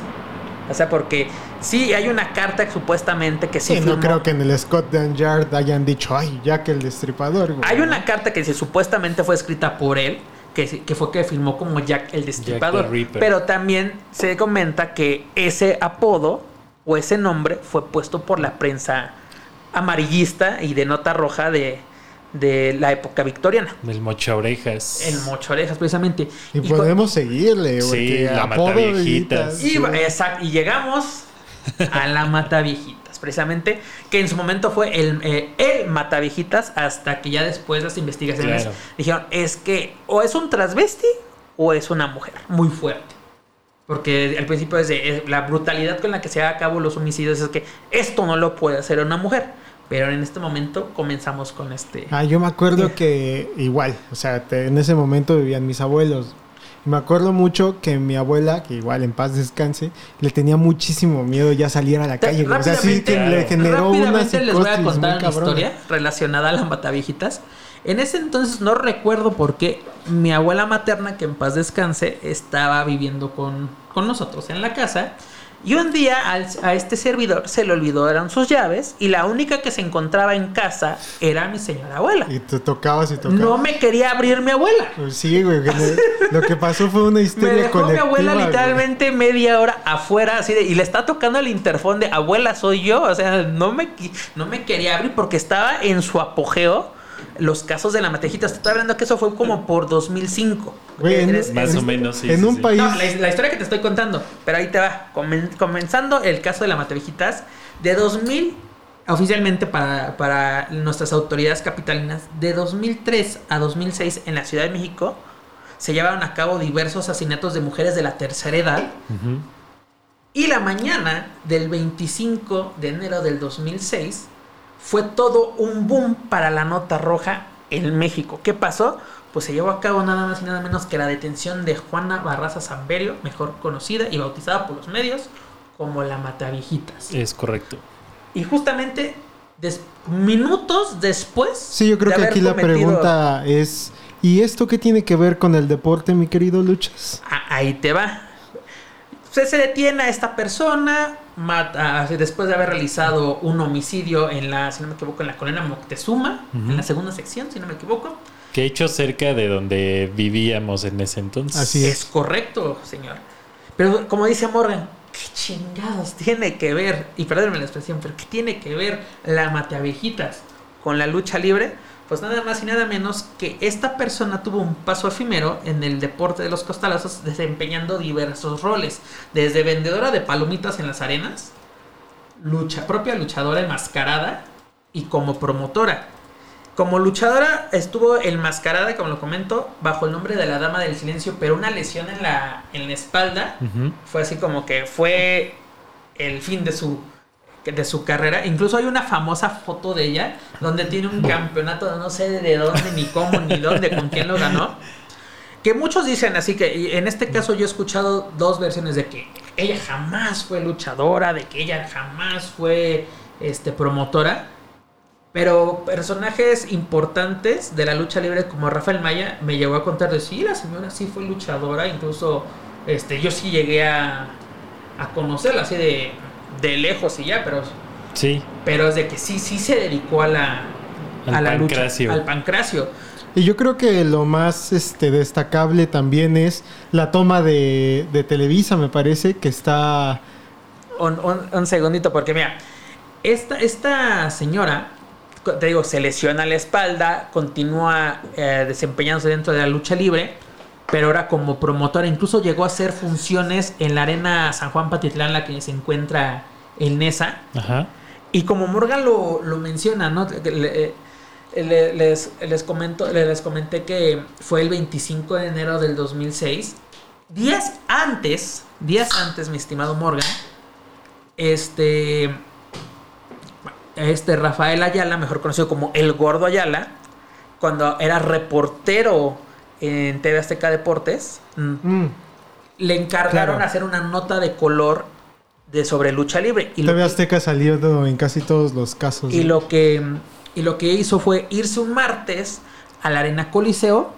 O sea, porque sí hay una carta que supuestamente que sí, Sí, no firmó- creo que en el Scotland Yard hayan dicho, ay, ya que el destripador, güey. Hay una carta que se supuestamente fue escrita por él, que, que fue que firmó como Jack el Destripador. Jack the Ripper. pero también se comenta que ese apodo o ese nombre fue puesto por la prensa amarillista y de nota roja de, de la época victoriana. El mocha orejas. El mocho orejas, precisamente. Y podemos seguirle, güey. Sí, la apodo Mataviejitas. ahorita, Y, sí. exacto, y llegamos a la Mataviejitas, precisamente, que en su momento fue el, eh, el Mataviejitas, hasta que ya después las investigaciones Claro. dijeron, es que o es un transvesti o es una mujer, muy fuerte. Porque al principio es, de- es la brutalidad con la que se lleva a cabo los homicidios es que esto no lo puede hacer una mujer. Pero en este momento comenzamos con este... Ah, yo me acuerdo que igual, o sea, te- en ese momento vivían mis abuelos. Me acuerdo mucho que mi abuela, que igual en paz descanse, le tenía muchísimo miedo ya salir a la calle. O sea, sí que le generó una les voy a contar una historia relacionada a las mataviejitas. En ese entonces no recuerdo por qué mi abuela materna, que en paz descanse, estaba viviendo con, con nosotros en la casa. Y un día al- a este servidor se le olvidaron sus llaves y la única que se encontraba en casa era mi señora abuela. Y te tocabas y tocabas. No me quería abrir mi abuela. Pues sí, güey. lo que pasó fue una Me historia dejó mi abuela güey. literalmente media hora afuera, así de, y le está tocando el interfón de abuela, soy yo. O sea, no me, no me quería abrir porque estaba en su apogeo los casos de la matejita. Te estoy hablando que eso fue como por 2005. Güey, en- Eres- Más o menos, sí. en sí, un sí. país- No, la, la historia que te estoy contando, pero ahí te va. Comen- comenzando el caso de la Matevijitas, de 2000, oficialmente para, para nuestras autoridades capitalinas, de 2003 a 2006 en la Ciudad de México, se llevaron a cabo diversos asesinatos de mujeres de la tercera edad. Y la mañana del 25 de enero del 2006 fue todo un boom para la nota roja en México. ¿Qué pasó? Pues se llevó a cabo nada más y nada menos que la detención de Juana Barraza Zamberio, mejor conocida y bautizada por los medios como la Mataviejitas. Es correcto. Y justamente des- minutos después. Sí, yo creo de que aquí la pregunta es: ¿y esto qué tiene que ver con el deporte, mi querido Luchas? Ah, ahí te va. Se, se detiene a esta persona mata, después de haber realizado un homicidio en la, si no me equivoco, en la colonia Moctezuma, en la segunda sección, si no me equivoco. Que hecho cerca de donde vivíamos en ese entonces. Así Es correcto, señor. Pero como dice Morgan, ¿qué chingados tiene que ver? Y perdónenme la expresión, pero ¿qué tiene que ver la mateabejitas con la lucha libre? Pues nada más y nada menos que esta persona tuvo un paso efímero en el deporte de los costalazos, desempeñando diversos roles, desde vendedora de palomitas en las arenas, lucha, propia luchadora enmascarada y como promotora. Como luchadora estuvo enmascarada, como lo comento, bajo el nombre de la Dama del Silencio, pero una lesión en la, en la espalda fue así como que fue el fin de su, de su carrera. Incluso hay una famosa foto de ella donde tiene un campeonato, no sé de dónde, ni cómo, ni dónde, con quién lo ganó. Que muchos dicen así que, en este caso yo he escuchado dos versiones de que ella jamás fue luchadora, de que ella jamás fue este, promotora. Pero personajes importantes de la lucha libre como Rafael Maya me llegó a contar de sí, la señora sí fue luchadora, incluso este, yo sí llegué a, a conocerla así de, de lejos y ya, pero, Sí. pero es de que sí, sí se dedicó a la, Al a la pancracio. lucha, al pancracio. Y yo creo que lo más este, destacable también es la toma de, de Televisa, me parece, que está... Un, un- un segundito, porque mira, esta, esta señora, te digo, se lesiona la espalda, continúa eh, desempeñándose dentro de la lucha libre, pero ahora como promotora, incluso llegó a hacer funciones en la arena San Juan Patitlán, la que se encuentra el NESA. Ajá. Y como Morgan lo, lo menciona, ¿no? Le- le- les, les, comento, les comenté que fue el 25 de enero del 2006. Días antes, días antes, mi estimado Morgan, este, este Rafael Ayala, mejor conocido como El Gordo Ayala, cuando era reportero en TV Azteca Deportes, mm, Mm, le encargaron Claro. hacer una nota de color de sobre lucha libre. Y TV que- Azteca salió en casi todos los casos. y lo que y lo que hizo fue irse un martes a la Arena Coliseo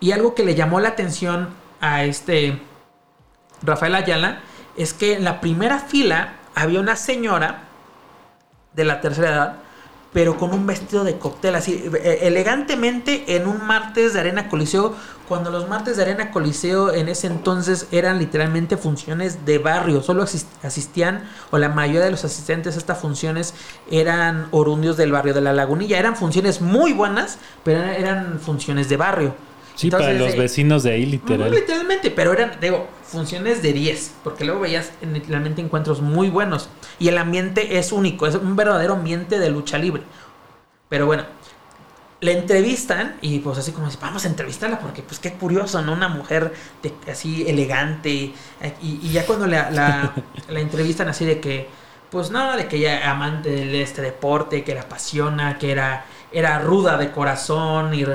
y algo que le llamó la atención a este Rafael Ayala es que en la primera fila había una señora de la tercera edad pero con un vestido de cóctel así eh, elegantemente en un martes de Arena Coliseo cuando los martes de Arena Coliseo en ese entonces eran literalmente funciones de barrio solo asis- asistían o la mayoría de los asistentes a estas funciones eran orundios del barrio de la Lagunilla eran funciones muy buenas pero eran- funciones de barrio Sí, para los eh, vecinos de ahí, no, literal. literalmente, pero eran, digo, funciones de 10, porque luego veías en- literalmente encuentros muy buenos. Y el ambiente es único, es un verdadero ambiente de lucha libre. Pero bueno, la entrevistan y pues así como dice, vamos a entrevistarla porque pues qué curioso, ¿no? Una mujer de- así elegante. Y, y ya cuando la, la, la entrevistan así de que, pues no, de que ella amante de este deporte, que la apasiona, que era, era ruda de corazón y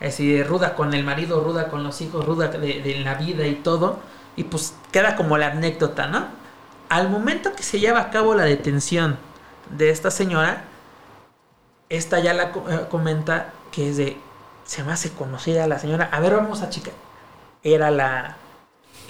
así ruda con el marido, ruda con los hijos, ruda de, de la vida y todo. Y pues queda como la anécdota, ¿no? Al momento que se lleva a cabo la detención de esta señora, esta ya la eh, comenta que es de se me hace conocida la señora. A ver, vamos a chica. Era la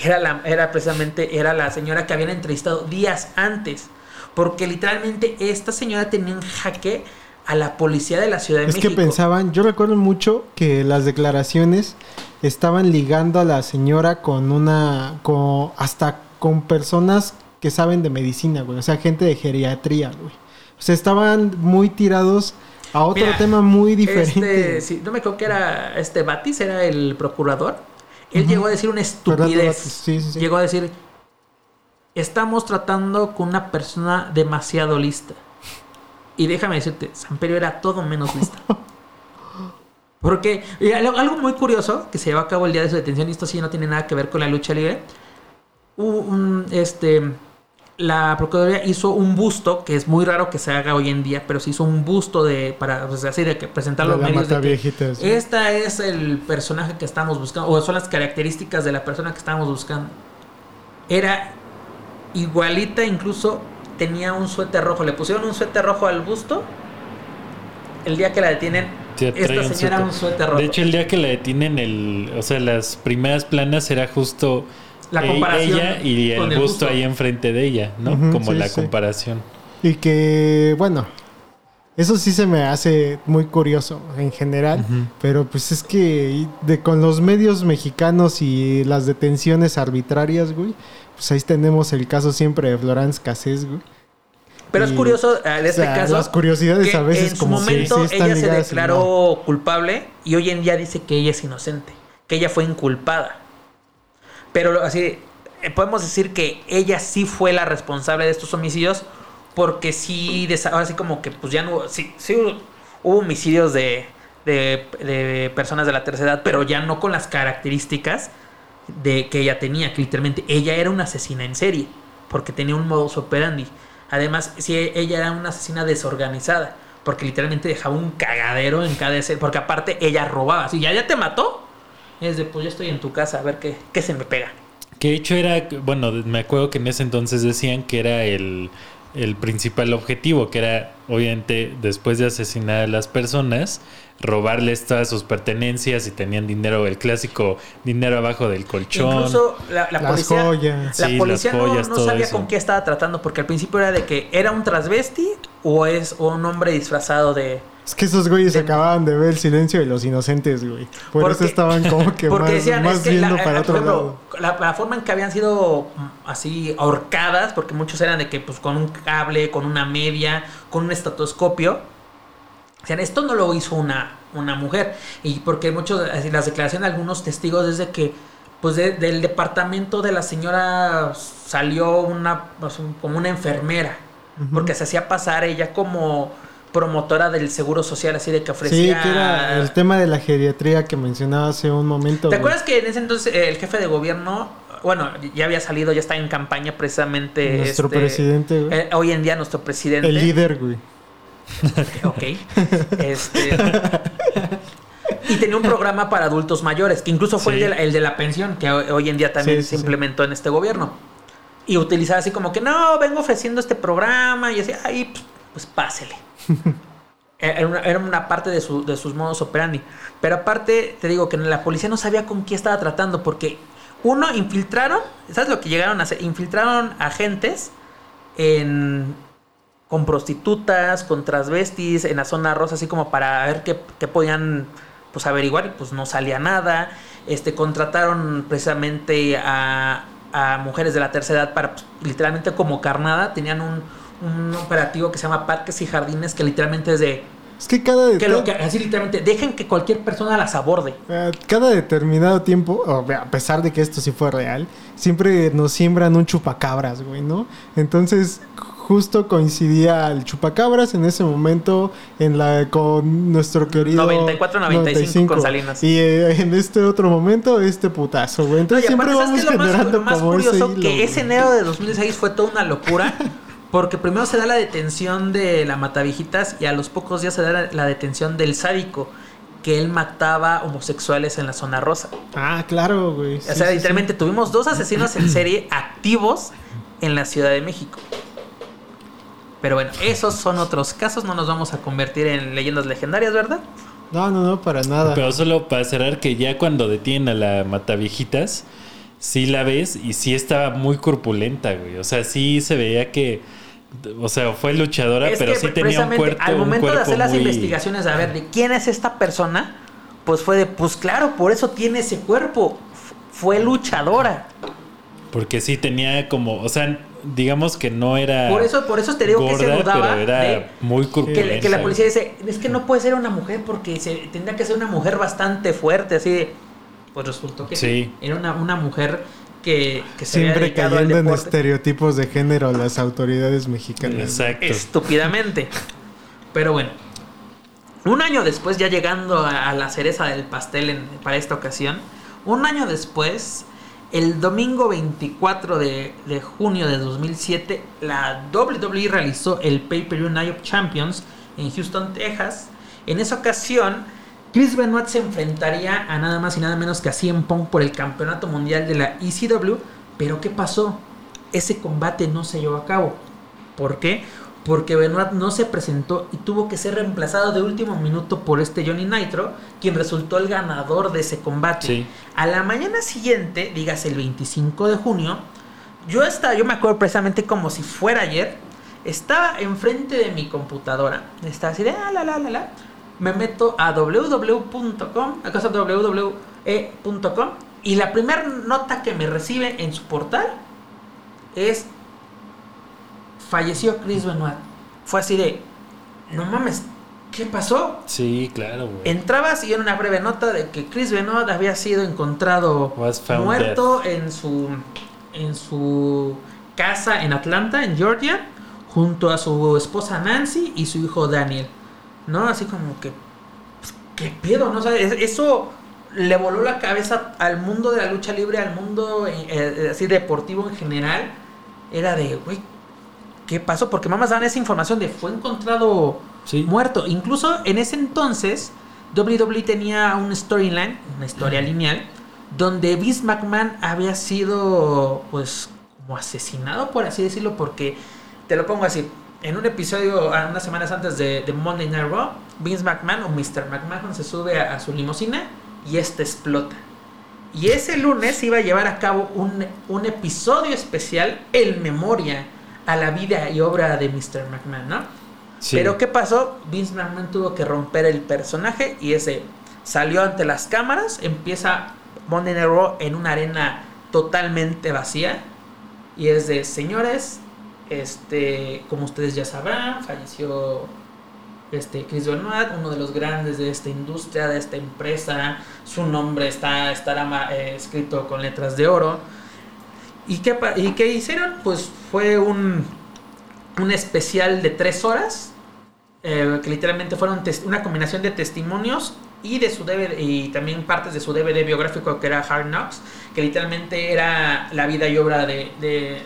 era la era precisamente era la señora que habían entrevistado días antes, porque literalmente esta señora tenía en jaque a la policía de la Ciudad de Es México. que pensaban, yo recuerdo mucho que las declaraciones estaban ligando a la señora con una, con, hasta con personas que saben de medicina, güey. O sea, gente de geriatría, güey. O sea, estaban muy tirados a otro Mira, tema muy diferente. Este, sí, no me acuerdo que era este Batis, era el procurador. Él llegó a decir una estupidez. Sí, sí, sí. Llegó a decir, estamos tratando con una persona demasiado lista. Y déjame decirte, Samperio era todo menos lista. Porque algo muy curioso que se llevó a cabo el día de su detención, y esto sí no tiene nada que ver con la lucha libre. Hubo un, este, la Procuraduría hizo un busto, que es muy raro que se haga hoy en día, pero se hizo un busto de, para, pues, así de que presentar De los la medios de que Mataviejitas, ¿no? esta es el personaje que estamos buscando, o son las características de la persona que estábamos buscando. Era igualita, incluso tenía un suéter rojo. Le pusieron un suéter rojo al busto. El día que la detienen, Sí, esta un señora suéter. un suéter rojo. De hecho, el día que la detienen, el, o sea, las primeras planas era justo La comparación ella y el, con el busto busto. ahí enfrente de ella, ¿no? Como sí, la sí. comparación. Y que, bueno, eso sí se me hace muy curioso en general, pero pues es que de, con los medios mexicanos y las detenciones arbitrarias, güey, pues ahí tenemos el caso siempre de Florence Cassés, güey. Pero es curioso eh, de este o sea, caso. las curiosidades que a veces en como su momento sí están ella se declaró culpable y hoy en día dice que ella es inocente, que ella fue inculpada. Pero así eh, podemos decir que ella sí fue la responsable de estos homicidios porque sí, desa- ahora sí como que pues ya no, sí, sí hubo, homicidios de, de, personas de la tercera edad, pero ya no con las características de que ella tenía, que literalmente ella era una asesina en serie, porque tenía un modus operandi. Además, sí, ella era una asesina desorganizada, porque literalmente dejaba un cagadero en cada escena, porque aparte ella robaba. Si ya, ya te mató, es de pues yo estoy en tu casa a ver qué, qué se me pega. Que de hecho era, bueno, me acuerdo que en ese entonces decían que era el, el principal objetivo, que era, obviamente, después de asesinar a las personas, robarles todas sus pertenencias y tenían dinero, el clásico dinero abajo del colchón. Incluso la, la Las policía, joyas. la Sí, policía las no- joyas, no, todo sabía eso. con qué estaba tratando, porque al principio era de que era un transvesti, o es un hombre disfrazado de... Es que esos güeyes De- acababan de ver el silencio de los inocentes, güey. Por Porque- eso estaban como que porque más, decían, más es que viendo la, para eh, otro por lado. ejemplo, la, la forma en que habían sido mm, así ahorcadas, porque muchos eran de que pues con un cable, con una media, con un estetoscopio. Decían, esto no lo hizo una, una mujer. Y porque muchos, así, las declaraciones de algunos testigos es de que pues de- del departamento de la señora salió una pues, como una enfermera. Porque se hacía pasar ella como promotora del seguro social, así de que Sí, ofrecía... que era el tema de la geriatría que mencionaba hace un momento. ¿Te güey. acuerdas que en ese entonces eh, el jefe de gobierno, bueno, ya había salido, ya está en campaña precisamente. Nuestro este, presidente, güey. eh, hoy en día nuestro presidente. El líder, güey. Ok. Este. Y tenía un programa para adultos mayores, que incluso fue Sí. el, de la, el de la pensión, que hoy en día también Sí, se sí, sí. implementó en este gobierno. Y utilizaba así como que, no, vengo ofreciendo este programa, y así, ahí, pues, pues pásele. Era una, era una parte de, su- de sus modos operandi. Pero aparte, te digo que la policía no sabía con quién estaba tratando, porque uno, infiltraron, ¿sabes lo que llegaron a hacer? Infiltraron agentes en, con prostitutas, con transvestis, en la zona rosa, así como para ver qué, qué podían pues, averiguar, y pues no salía nada. Este, contrataron precisamente a, a mujeres de la tercera edad para, pues, literalmente como carnada, tenían un, un operativo que se llama Parques y Jardines, que literalmente es de, Es que cada, que lo que, así literalmente, dejen que cualquier persona las aborde. eh, cada determinado tiempo, a pesar de que esto sí fue real, siempre nos siembran un chupacabras, güey, ¿no? Entonces, justo coincidía el chupacabras en ese momento en la con nuestro querido 94-95 con Salinas. Y eh, en este otro momento, este putazo, güey. Entonces siempre aparte, vamos ¿sabes qué es lo más, generando lo más como curioso? ese hilo, que güey. ese enero de 2006 fue toda una locura. Porque primero se da la detención de la Matavijitas y a los pocos días se da la, la detención del sádico. Que él mataba homosexuales en la zona rosa. Ah, claro, güey. o sea, sí, literalmente tuvimos dos asesinos en serie activos en la Ciudad de México. Pero bueno, esos son otros casos. No nos vamos a convertir en leyendas legendarias, ¿verdad? No, no, no, para nada. Pero solo para cerrar que ya cuando detienen a la Mataviejitas, sí la ves y sí estaba muy corpulenta, güey. O sea, sí se veía que... O sea, fue luchadora, Es pero sí tenía un cuerpo Al momento de hacer las muy- investigaciones, a ver, de quién es esta persona, pues fue de, pues claro, por eso tiene ese cuerpo. F- Fue luchadora. Porque sí tenía como... O sea, digamos que no era... Por eso, por eso te digo que se dudaba pero era de muy que, que la policía dice, es que no puede ser una mujer porque se, tendría que ser una mujer bastante fuerte, así de, Pues resultó que. Sí. Era una, una mujer que, que se había Siempre cayendo en estereotipos de género las autoridades mexicanas. Exacto. estúpidamente. Pero bueno, un año después, ya llegando a, a la cereza del pastel en- para esta ocasión, un año después, el domingo 24 de, de junio de 2007, la WWE realizó el Pay-Per-View Night of Champions en Houston, Texas. En esa ocasión, Chris Benoit se enfrentaría a nada más y nada menos que a CM Punk por el campeonato mundial de la ECW. Pero ¿qué pasó? Ese combate no se llevó a cabo. ¿Por qué? Porque Benoit no se presentó y tuvo que ser reemplazado de último minuto por este Johnny Nitro, quien resultó el ganador de ese combate. Sí. A la mañana siguiente, digas el 25 de junio, yo estaba, yo me acuerdo precisamente como si fuera ayer, estaba enfrente de mi computadora, estaba así de ah, la la la la, me meto a www.com, a casa www.e.com y la primera nota que me recibe en su portal es falleció Chris Benoit. Fue así de, no mames, ¿qué pasó? Sí, claro, güey. Entrabas y era una breve nota de que Chris Benoit había sido encontrado muerto en su en su casa en Atlanta, en Georgia, junto a su esposa Nancy y su hijo Daniel. ¿No? Así como que pues, qué pedo, ¿no? O sea, eso le voló la cabeza al mundo de la lucha libre, al mundo eh, eh, así deportivo en general. Era de, güey, ¿qué pasó? Porque mamás dan esa información de fue encontrado Sí. muerto. Incluso en ese entonces, WWE tenía un storyline, una historia lineal, donde Vince McMahon había sido, pues, como asesinado, por así decirlo, porque, te lo pongo así, en un episodio, a unas semanas antes de, de Monday Night Raw, Vince McMahon o Mr. McMahon se sube a, a su limusina y esta explota. Y ese lunes iba a llevar a cabo un, un episodio especial en memoria a la vida y obra de Mr. McMahon, ¿no? Sí. Pero ¿qué pasó? Vince McMahon tuvo que romper el personaje y ese salió ante las cámaras, empieza Monday Night Raw en una arena totalmente vacía y es de señores, este, como ustedes ya sabrán, falleció este Chris Benoit, uno de los grandes de esta industria, de esta empresa. Su nombre está estará eh, escrito con letras de oro. ¿Y qué, ¿Y qué hicieron? Pues fue un, un especial de tres horas, eh, que literalmente fueron una combinación de testimonios y de su DVD, y también partes de su DVD biográfico que era Hard Knocks, que literalmente era la vida y obra de,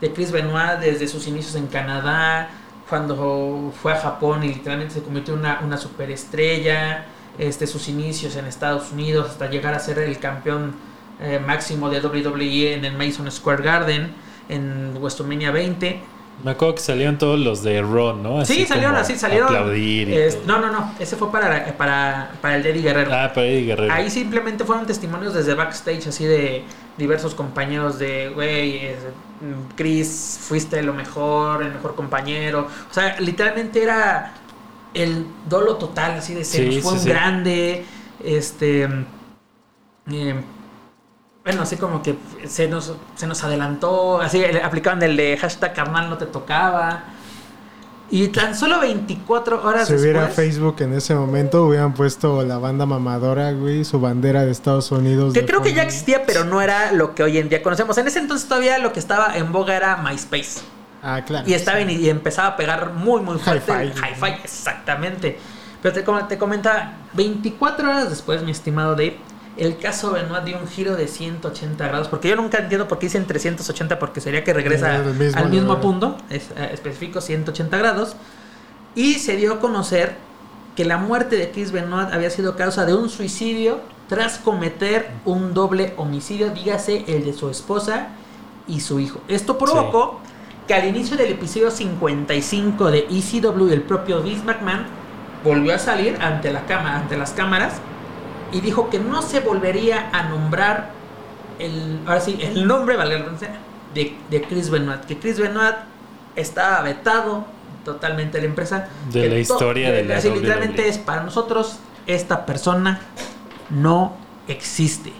de Chris Benoit desde sus inicios en Canadá, cuando fue a Japón y literalmente se convirtió en una, una superestrella, este, sus inicios en Estados Unidos hasta llegar a ser el campeón eh, máximo de WWE en el Mason Square Garden en WrestleMania 20. Me acuerdo que salieron todos los de Raw, ¿no? sí, salieron así, salieron. Aplaudir es- no, no, no, ese fue para, para, para el de Eddie Guerrero. Ah, para Eddie Guerrero. Ahí simplemente fueron testimonios desde backstage, así de diversos compañeros de, güey, Chris, fuiste lo mejor, el mejor compañero. O sea, literalmente era el dolo total, así de se Sí, fue sí, un sí. grande, este... eh, bueno, así como que se nos, se nos adelantó, así aplicaban el de hashtag carnal no te tocaba. Y tan solo 24 horas Si hubiera después... Facebook en ese momento, hubieran puesto la banda mamadora, güey, su bandera de Estados Unidos. Que creo que ya existía, pero no era lo que hoy en día conocemos. En ese entonces todavía lo que estaba en boga era MySpace. Ah, claro. Y estaba y empezaba a pegar muy, muy fuerte. Hi-Fi. Hi-Fi, exactamente. Pero te, como te comentaba, 24 horas después, mi estimado Dave, el caso Benoit dio un giro de 180 grados. Porque yo nunca entiendo por qué dicen 380, porque sería que regresa Al mismo al mismo lugar. punto. Es, eh, específico 180 grados. Y se dio a conocer que la muerte de Chris Benoit había sido causa de un suicidio tras cometer un doble homicidio, dígase el de su esposa y su hijo. Esto provocó que al inicio del episodio 55 de ECW el propio Vince McMahon volvió a salir ante la cama, ante las cámaras y dijo que no se volvería a nombrar el ahora sí el nombre redundancia, de, de Chris Benoit, que Chris Benoit estaba vetado totalmente de la empresa De la to- historia de la así WWE. literalmente es para nosotros esta persona no existe.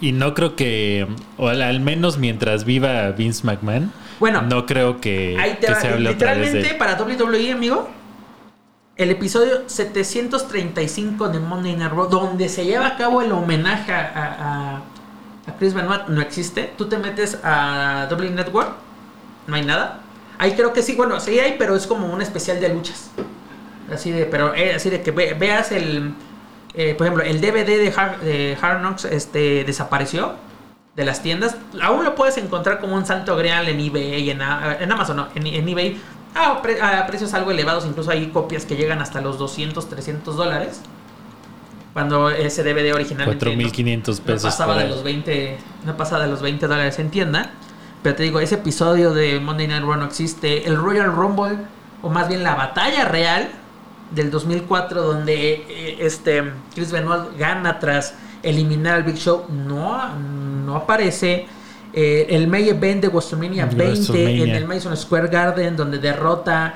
Y no creo que, o al, menos mientras viva Vince McMahon, Bueno, no creo que, Ahí te que va. se hable otra vez de Literalmente para WWE, amigo, el episodio 735 de Monday Night Raw, donde se lleva a cabo el homenaje a, a- Chris Benoit, no existe. Tú te metes a WWE Network, no hay nada. Ahí creo que sí, bueno, sí hay, pero es como un especial de luchas. Así de, pero eh, así de que ve- veas el, eh, por ejemplo, el DVD de Hard, Knocks este, desapareció de las tiendas. Aún lo puedes encontrar como un santo grial en eBay, en, en Amazon, no, en, en eBay. A, pre- a precios algo elevados, incluso hay copias que llegan hasta los 200, 300 dólares. Cuando ese DVD originalmente no- 4.500 no pesos. pasaba por de los 20 no pasaba de los 20 dólares en tienda pero te digo ese episodio de Monday Night Raw no existe el Royal Rumble o más bien la batalla real del 2004 donde eh, este Chris Benoit gana tras eliminar al Big Show no no aparece Eh, el May Event de WrestleMania 20 WrestleMania. en el Madison Square Garden donde derrota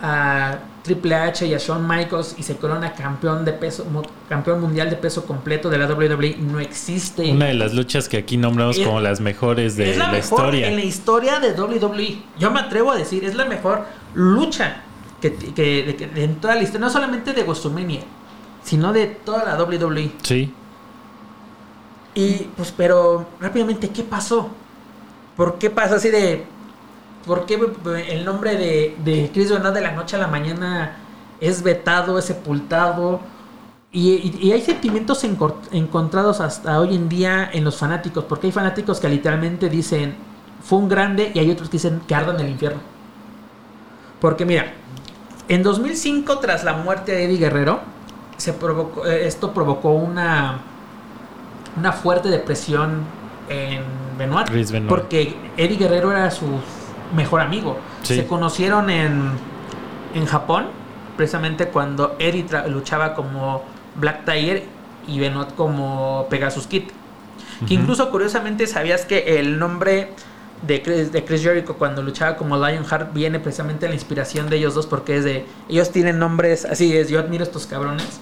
a Triple H y a Shawn Michaels y se corona campeón de peso campeón mundial de peso completo de la WWE no existe Una de las luchas que aquí nombramos Es- como las mejores de es la, la, mejor historia. en la historia de WWE. Yo me atrevo a decir, es la mejor lucha que, que- que- en toda la historia, no solamente de WrestleMania, sino de toda la WWE. Sí. Y pues, pero rápidamente, ¿qué pasó? ¿Por qué pasa así de... ¿Por qué el nombre de, de Chris de la noche a la mañana es vetado, es sepultado? Y, y- hay sentimientos encontrados hasta hoy en día en los fanáticos, porque hay fanáticos que literalmente dicen, fue un grande, y hay otros que dicen que arda en el infierno. Porque mira, en 2005, tras la muerte de Eddie Guerrero, se provocó, eh, esto provocó una, una fuerte depresión en Benoit, Chris Benoit. porque Eddie Guerrero era su mejor amigo. Sí. Se conocieron en, en Japón, precisamente cuando Eddie luchaba como Black Tiger y Benoit como Pegasus Kid. Que incluso curiosamente sabías que el nombre de Chris, de Chris Jericho cuando luchaba como Lionheart viene precisamente la inspiración de ellos dos porque es de ellos tienen nombres así es yo admiro a estos cabrones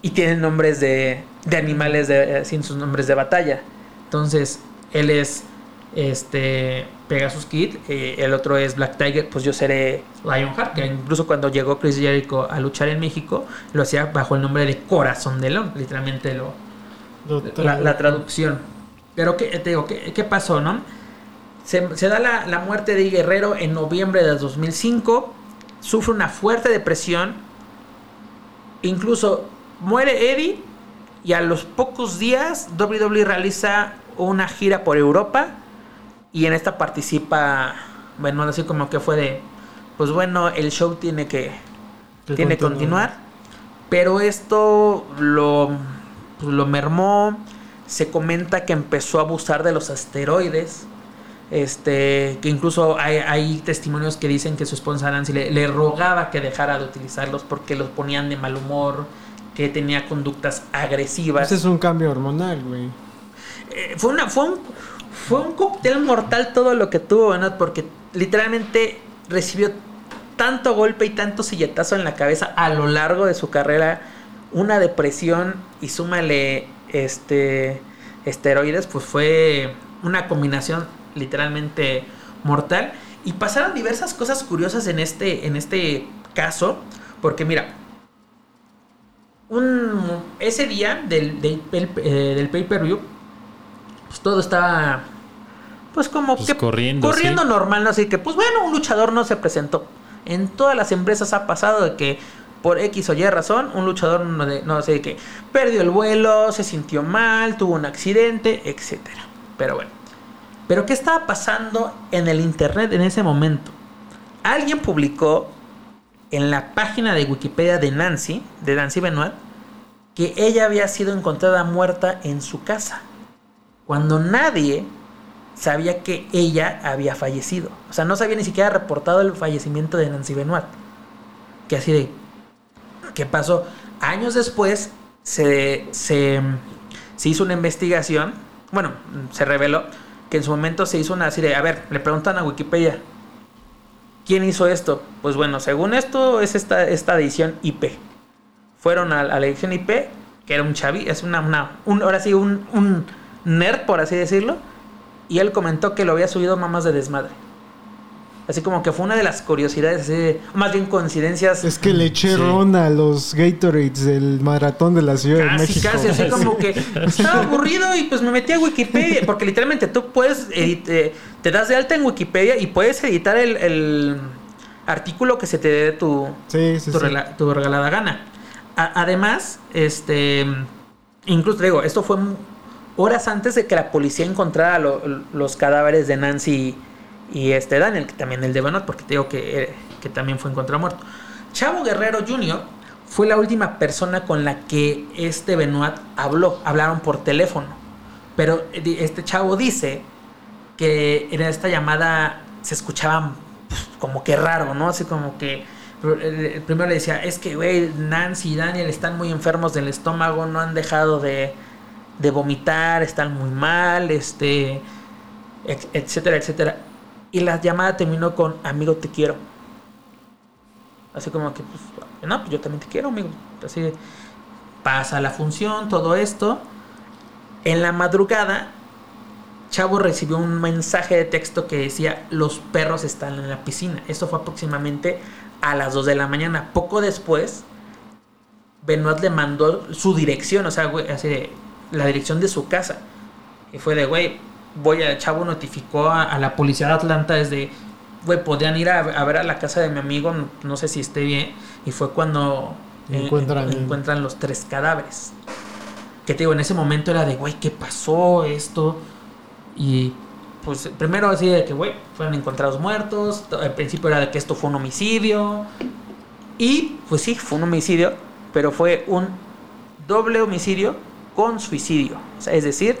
y tienen nombres de, de animales de, sin sus nombres de batalla entonces él es este Pegasus Kid eh, el otro es Black Tiger pues yo seré Lionheart que incluso cuando llegó Chris Jericho a luchar en México lo hacía bajo el nombre de Corazón de León literalmente lo la, la traducción pero ¿qué, te digo, ¿qué, qué pasó, no? Se, se da la, la muerte de Guerrero en noviembre de 2005. Sufre una fuerte depresión. Incluso muere Eddie. Y a los pocos días, WWE realiza una gira por Europa. Y en esta participa. Bueno, así como que fue de. Pues bueno, el show tiene que. Que tiene que continuar. Pero esto lo, pues, lo mermó. Se comenta que empezó a abusar de los asteroides. Este, que incluso hay, hay testimonios que dicen que su esposa Nancy le, le rogaba que dejara de utilizarlos porque los ponían de mal humor, que tenía conductas agresivas. Ese es un cambio hormonal, güey. Fue, una, fue, un, fue un cóctel mortal todo lo que tuvo, ¿verdad? Porque literalmente recibió tanto golpe y tanto silletazo en la cabeza a lo largo de su carrera, una depresión y súmale este esteroides, pues fue una combinación literalmente mortal. Y pasaron diversas cosas curiosas en este, en este caso, porque mira, un, ese día del, del, eh, del pay-per-view, pues todo estaba, pues como Pues que corriendo, corriendo sí. normal, ¿no? Así que, pues bueno, un luchador no se presentó. En todas las empresas ha pasado de que por X o Y razón, un luchador no, de- no sé qué, perdió el vuelo, se sintió mal, tuvo un accidente, etcétera. Pero bueno. Pero ¿qué estaba pasando en el internet en ese momento? Alguien publicó en la página de Wikipedia de Nancy, de Nancy Benoit, que ella había sido encontrada muerta en su casa. Cuando nadie sabía que ella había fallecido. O sea, no se había ni siquiera reportado el fallecimiento de Nancy Benoit. Que así de... ¿Qué pasó? Años después se, se, se hizo una investigación. Bueno, se reveló que en su momento se hizo una así de... A ver, le preguntan a Wikipedia. ¿Quién hizo esto? Pues bueno, según esto es esta, esta edición IP. Fueron a, la edición IP, que era un chavi, es una, una un, ahora sí, un, un nerd, por así decirlo. Y él comentó que lo había subido mamás de desmadre. Así como que fue una de las curiosidades, así de- más bien coincidencias. Es que le eché Sí. ron a los Gatorades del maratón de la Ciudad de Casi, México. casi, así como que estaba aburrido y pues me metí a Wikipedia. Porque literalmente tú puedes, edit- eh, te das de alta en Wikipedia y puedes editar el, el artículo que se te dé tu, Sí, sí, tu, sí. rela- tu regalada gana. A- además, este, incluso te digo, esto fue horas antes de que la policía encontrara lo- los cadáveres de Nancy y este Daniel, que también el de Benoit, porque te digo que, eh, que también fue encontrado muerto. Chavo Guerrero Jr. fue la última persona con la que este Benoit habló, hablaron por teléfono. Pero eh, este chavo dice que en esta llamada se escuchaba pues, como que raro, ¿no? Así como que pr- eh, el primero le decía, es que, güey, Nancy y Daniel están muy enfermos del estómago, no han dejado de, de vomitar, están muy mal, este, etcétera, etcétera. Y la llamada terminó con, amigo, te quiero. Así como que, pues, no, pues yo también te quiero, amigo. Así pasa la función, todo esto. En la madrugada, Chavo recibió un mensaje de texto que decía, los perros están en la piscina. Esto fue aproximadamente a las 2 de la mañana. Poco después, Benoit le mandó su dirección, o sea, así de, la dirección de su casa. Y fue de, güey, voy a, Chavo notificó a, a la policía de Atlanta desde, güey, podrían ir a, a ver a la casa de mi amigo, no, no sé si esté bien. Y fue cuando eh, Encuentran- encuentran los tres cadáveres. Que te digo, en ese momento era de, güey, ¿qué pasó esto? Y pues primero así de que, güey, fueron encontrados muertos. Al principio era de que esto fue un homicidio. Y pues sí, fue un homicidio, pero fue un doble homicidio con suicidio. Es decir,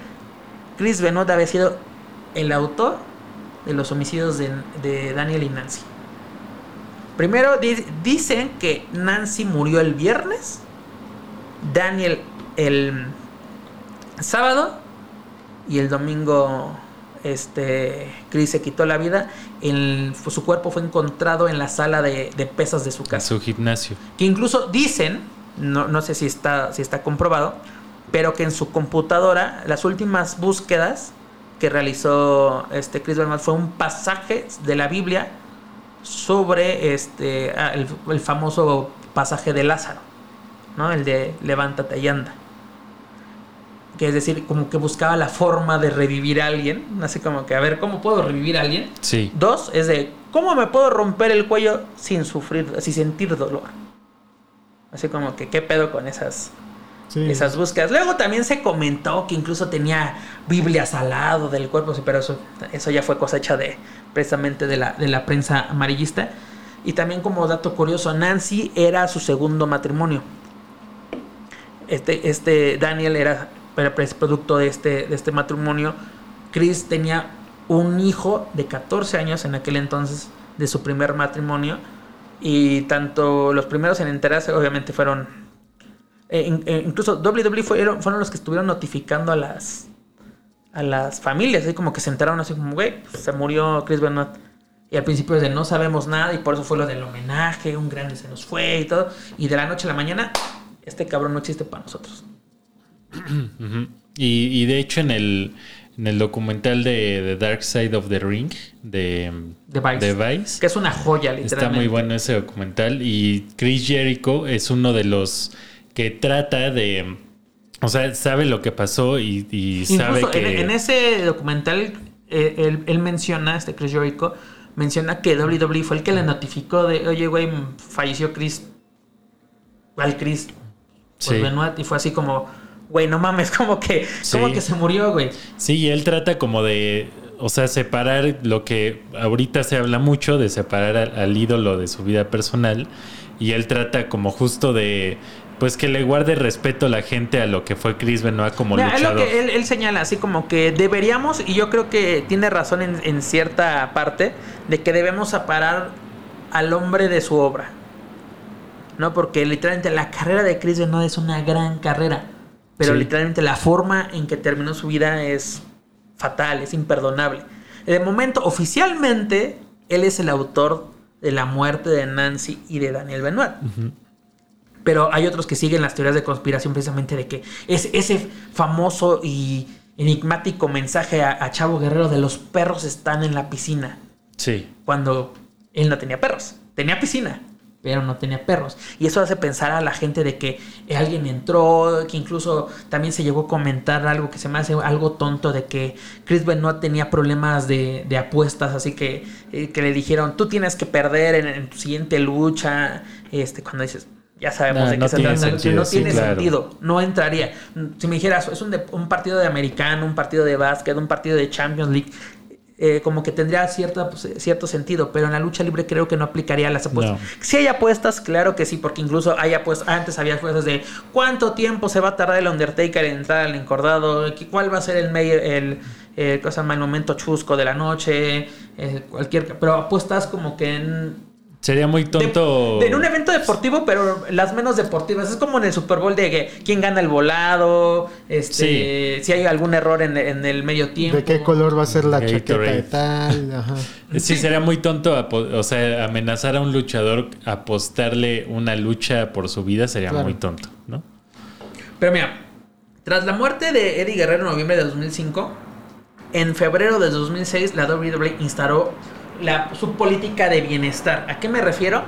Chris Benoit había sido el autor de los homicidios de, de Daniel y Nancy. Primero di- dicen que Nancy murió el viernes, Daniel el sábado y el domingo este, Chris se quitó la vida, el- su cuerpo fue encontrado en la sala de, de pesas de su En casa. su gimnasio. Que incluso dicen, no, no sé si está, si está comprobado, pero que en su computadora, las últimas búsquedas que realizó este Chris Benoit fue un pasaje de la Biblia sobre este ah, el, el famoso pasaje de Lázaro, ¿no? El de levántate y anda. Que es decir, como que buscaba la forma de revivir a alguien, así como que a ver cómo puedo revivir a alguien. Sí. Dos es de cómo me puedo romper el cuello sin sufrir, sin sentir dolor. Así como que qué pedo con esas Esas búsquedas. Luego también se comentó que incluso tenía Biblias al lado del cuerpo, pero eso, eso ya fue cosecha de precisamente de la, de la prensa amarillista. Y también como dato curioso, Nancy era su segundo matrimonio. Este, este Daniel era, era pues, producto de este, de este matrimonio. Chris tenía un hijo de 14 años en aquel entonces de su primer matrimonio. Y tanto los primeros en enterarse, obviamente, fueron eh, eh, incluso WWE fueron, fueron los que estuvieron notificando a las a las familias, así como que se enteraron así como, güey, pues, se murió Chris Benoit. Y al principio es de no sabemos nada y por eso fue lo del homenaje, un grande se nos fue y todo. Y de la noche a la mañana, este cabrón no existe para nosotros. Y, y de hecho en el, en el documental de The Dark Side of the Ring de, De Vice. de Vice, Que es una joya, literalmente. está muy bueno ese documental y Chris Jericho es uno de los que trata de... O sea, sabe lo que pasó y, y sabe que... en, en ese documental, eh, él, él menciona, este Chris Jericho, menciona que WWE fue el que le notificó de, oye, güey, falleció Chris. Al Chris. Pues Sí. Benoit, y fue así como, güey, no mames, como que, Sí. como que se murió, güey. Sí, y él trata como de, o sea, separar lo que ahorita se habla mucho, de separar al, al ídolo de su vida personal. Y él trata como justo de, pues que le guarde respeto a la gente a lo que fue Chris Benoit como Mira, es lo luchador. que él, él señala, así como que deberíamos, y yo creo que tiene razón en, en cierta parte, de que debemos separar al hombre de su obra. ¿No? Porque literalmente la carrera de Chris Benoit es una gran carrera. Pero Sí. literalmente la forma en que terminó su vida es fatal, es imperdonable. De momento, oficialmente, él es el autor de la muerte de Nancy y de Daniel Benoit. Pero hay otros que siguen las teorías de conspiración precisamente de que es ese famoso y enigmático mensaje a, a Chavo Guerrero de los perros están en la piscina. Sí, Cuando él no tenía perros. Tenía piscina, pero no tenía perros. Y eso hace pensar a la gente de que alguien entró, que incluso también se llegó a comentar algo que se me hace algo tonto de que Chris Benoit tenía problemas de, de apuestas, así que, eh, que le dijeron, tú tienes que perder en, en tu siguiente lucha. Este, cuando dices, ya sabemos de qué no se trata, sentido, no sí, tiene claro. sentido, no entraría. Si me dijeras, es un, de- un partido de americano, un partido de básquet, un partido de Champions League, eh, como que tendría cierta, pues, cierto sentido, pero en la lucha libre creo que no aplicaría las apuestas. No. Si hay apuestas, claro que sí, porque incluso hay apuestas, antes había apuestas de cuánto tiempo se va a tardar el Undertaker en entrar al encordado, ¿Qué- cuál va a ser el medio, el, eh, cosa, el momento chusco de la noche, eh, cualquier, pero apuestas como que en, sería muy tonto. de- en un evento deportivo, pero las menos deportivas. Es como en el Super Bowl de que quién gana el volado, este, si hay algún error en, en el medio tiempo. ¿De qué color va a ser la Gatorade. chaqueta de tal? Ajá. Sí, sería muy tonto, o sea, amenazar a un luchador, apostarle una lucha por su vida sería Claro. muy tonto, ¿no? Pero mira, tras la muerte de Eddie Guerrero en noviembre de 2005, en febrero de 2006 la WWE instaló la, su política de bienestar. ¿A qué me refiero?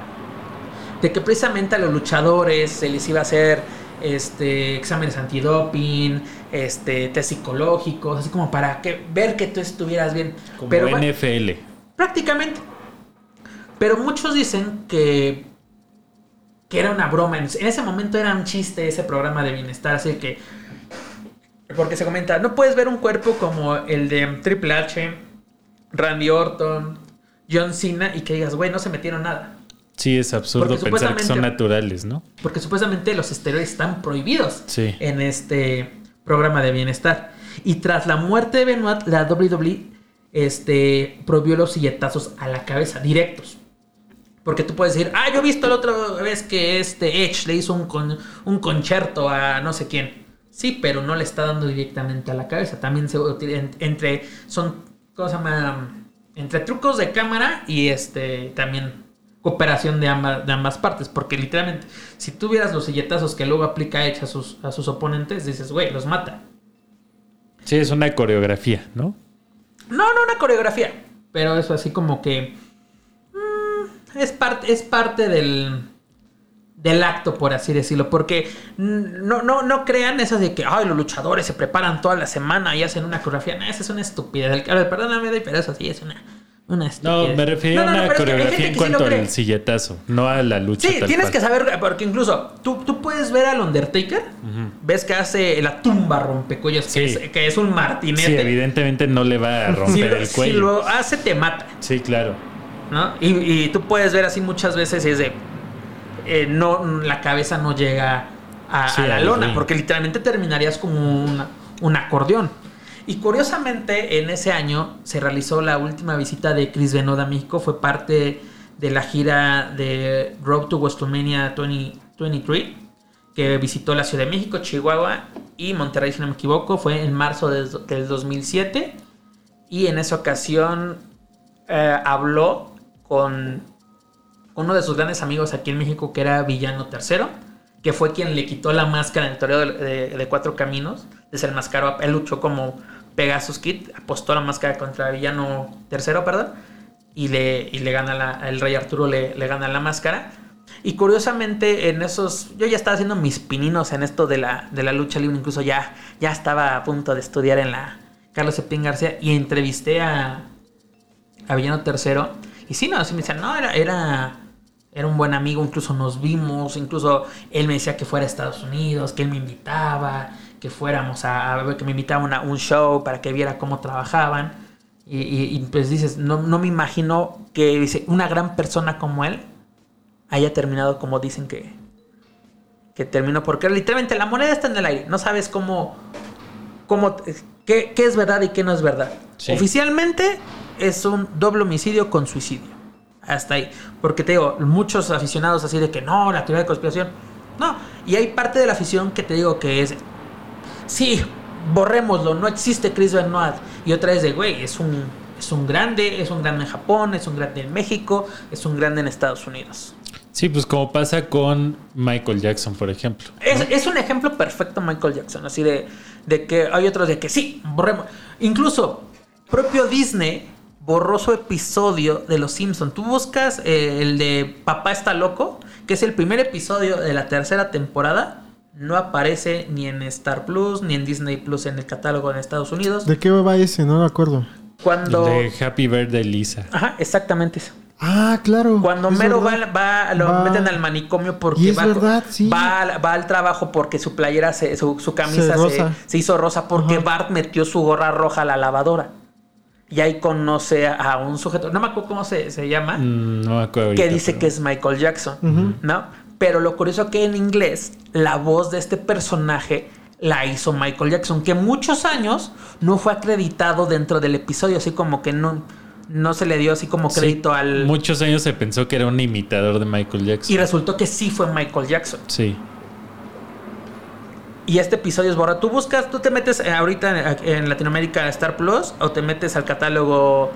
De que precisamente a los luchadores se les iba a hacer este, exámenes antidoping, este, test psicológicos, así como para que, ver que tú estuvieras bien. Como Pero bueno, NFL. Prácticamente. Pero muchos dicen que, que era una broma. En en ese momento era un chiste ese programa de bienestar. Así que. Porque se comenta, no puedes ver un cuerpo como el de Triple H, Randy Orton, John Cena y que digas, güey, no se metieron nada. Sí, es absurdo Porque pensar que son naturales, ¿no? Porque supuestamente los esteroides están prohibidos Sí. en este programa de bienestar. Y tras la muerte de Benoit, la WWE este, prohibió los silletazos a la cabeza, directos. Porque tú puedes decir, ah, yo he visto la otra vez que este Edge le hizo un, con- un concierto a no sé quién. Sí, pero no le está dando directamente a la cabeza. También se entre son ¿cómo se llama? Entre trucos de cámara y este también cooperación de, ambas de ambas partes. Porque literalmente, si tú vieras los silletazos que luego aplica Edge a sus, a sus oponentes, dices, güey, los mata. Sí, es una coreografía, ¿no? No, no una coreografía. Pero eso así como que. mm, es, parte es parte del. Del acto, por así decirlo. Porque no, no, no crean esas de que ay, los luchadores se preparan toda la semana y hacen una coreografía. No, esa es una estupidez. A ver, perdóname, pero eso sí es una, una No, me No, no, a una es que coreografía en sí cuanto al silletazo, no a la lucha. Sí, tal tienes cual. que saber, porque incluso tú, tú puedes ver al Undertaker, ves que hace la tumba rompecuellos, que, es, que es un martinete. Sí, evidentemente no le va a Si romper el si cuello. lo hace, te mata. Sí, claro. ¿no? Y, y tú puedes ver así muchas veces es de eh, no la cabeza no llega a, Sí, a la lona porque literalmente terminarías como una- un acordeón. Y curiosamente en ese año se realizó la última visita de Chris Benoit a México fue parte de la gira de Road to WrestleMania 2023 que visitó la Ciudad de México, Chihuahua y Monterrey si no me equivoco fue en marzo del, del 2007 y en esa ocasión eh, habló con uno de sus grandes amigos aquí en México, que era Villano III, que fue quien le quitó la máscara en el torneo de, de- de Cuatro Caminos. Desenmascaró, él luchó como Pegasus Kid, apostó la máscara contra Villano III, perdón, y le, y le gana la, el Rey Arturo le, gana la máscara. Y curiosamente, en esos. Yo ya estaba haciendo mis pininos en esto de la, de la lucha libre. Incluso ya, ya estaba a punto de estudiar en la Carlos Cepín García. Y entrevisté a, a Villano III. Y sí, no, así me decían, no, era, era, era un buen amigo, incluso nos vimos, incluso él me decía que fuera a Estados Unidos, que él me invitaba, que fuéramos a, ver, que me invitaba a un show para que viera cómo trabajaban. Y, y- y, pues dices, no, no me imagino que dice, una gran persona como él haya terminado como dicen que, que terminó, porque literalmente la moneda está en el aire, no sabes cómo, cómo qué, qué es verdad y qué no es verdad. Sí. Oficialmente es un doble homicidio con suicidio. Hasta ahí. Porque te digo, muchos aficionados así de que no, la teoría de conspiración. No. Y hay parte de la afición que te digo que es. Sí, borrémoslo, no existe Chris Benoit. Y otra es de, güey, es un, es un grande, es un grande en Japón, es un grande en México, es un grande en Estados Unidos. Sí, pues como pasa con Michael Jackson, por ejemplo. Es, es un ejemplo perfecto Michael Jackson, así de, de que hay otros de que sí, borremos. Incluso, propio Disney borró su episodio de Los Simpsons. Tú buscas eh, el de Papá está loco, que es el primer episodio de la tercera temporada. No aparece ni en Star Plus, ni en Disney Plus en el catálogo en Estados Unidos. ¿De qué va ese? No me acuerdo. Cuando... De Happy Birthday Lisa. Ajá, exactamente eso. Ah, claro. Cuando Mero va, va- lo Va- meten al manicomio porque va, verdad, sí. va, al- va al trabajo porque su playera, se, su, su camisa se, hizo rosa porque Ajá. Bart metió su gorra roja a la lavadora. Y ahí conoce a un sujeto, no me acuerdo cómo se, se llama, Mm, no me acuerdo. que dice pero- que es Michael Jackson. ¿no? Pero lo curioso que en inglés la voz de este personaje la hizo Michael Jackson, que muchos años no fue acreditado dentro del episodio, así como que no, no se le dio así como Sí, crédito al... Muchos años se pensó que era un imitador de Michael Jackson. Y resultó que sí fue Michael Jackson. Sí. Y este episodio es borrado. Tú buscas, tú te metes eh, ahorita en, en Latinoamérica a Star Plus o te metes al catálogo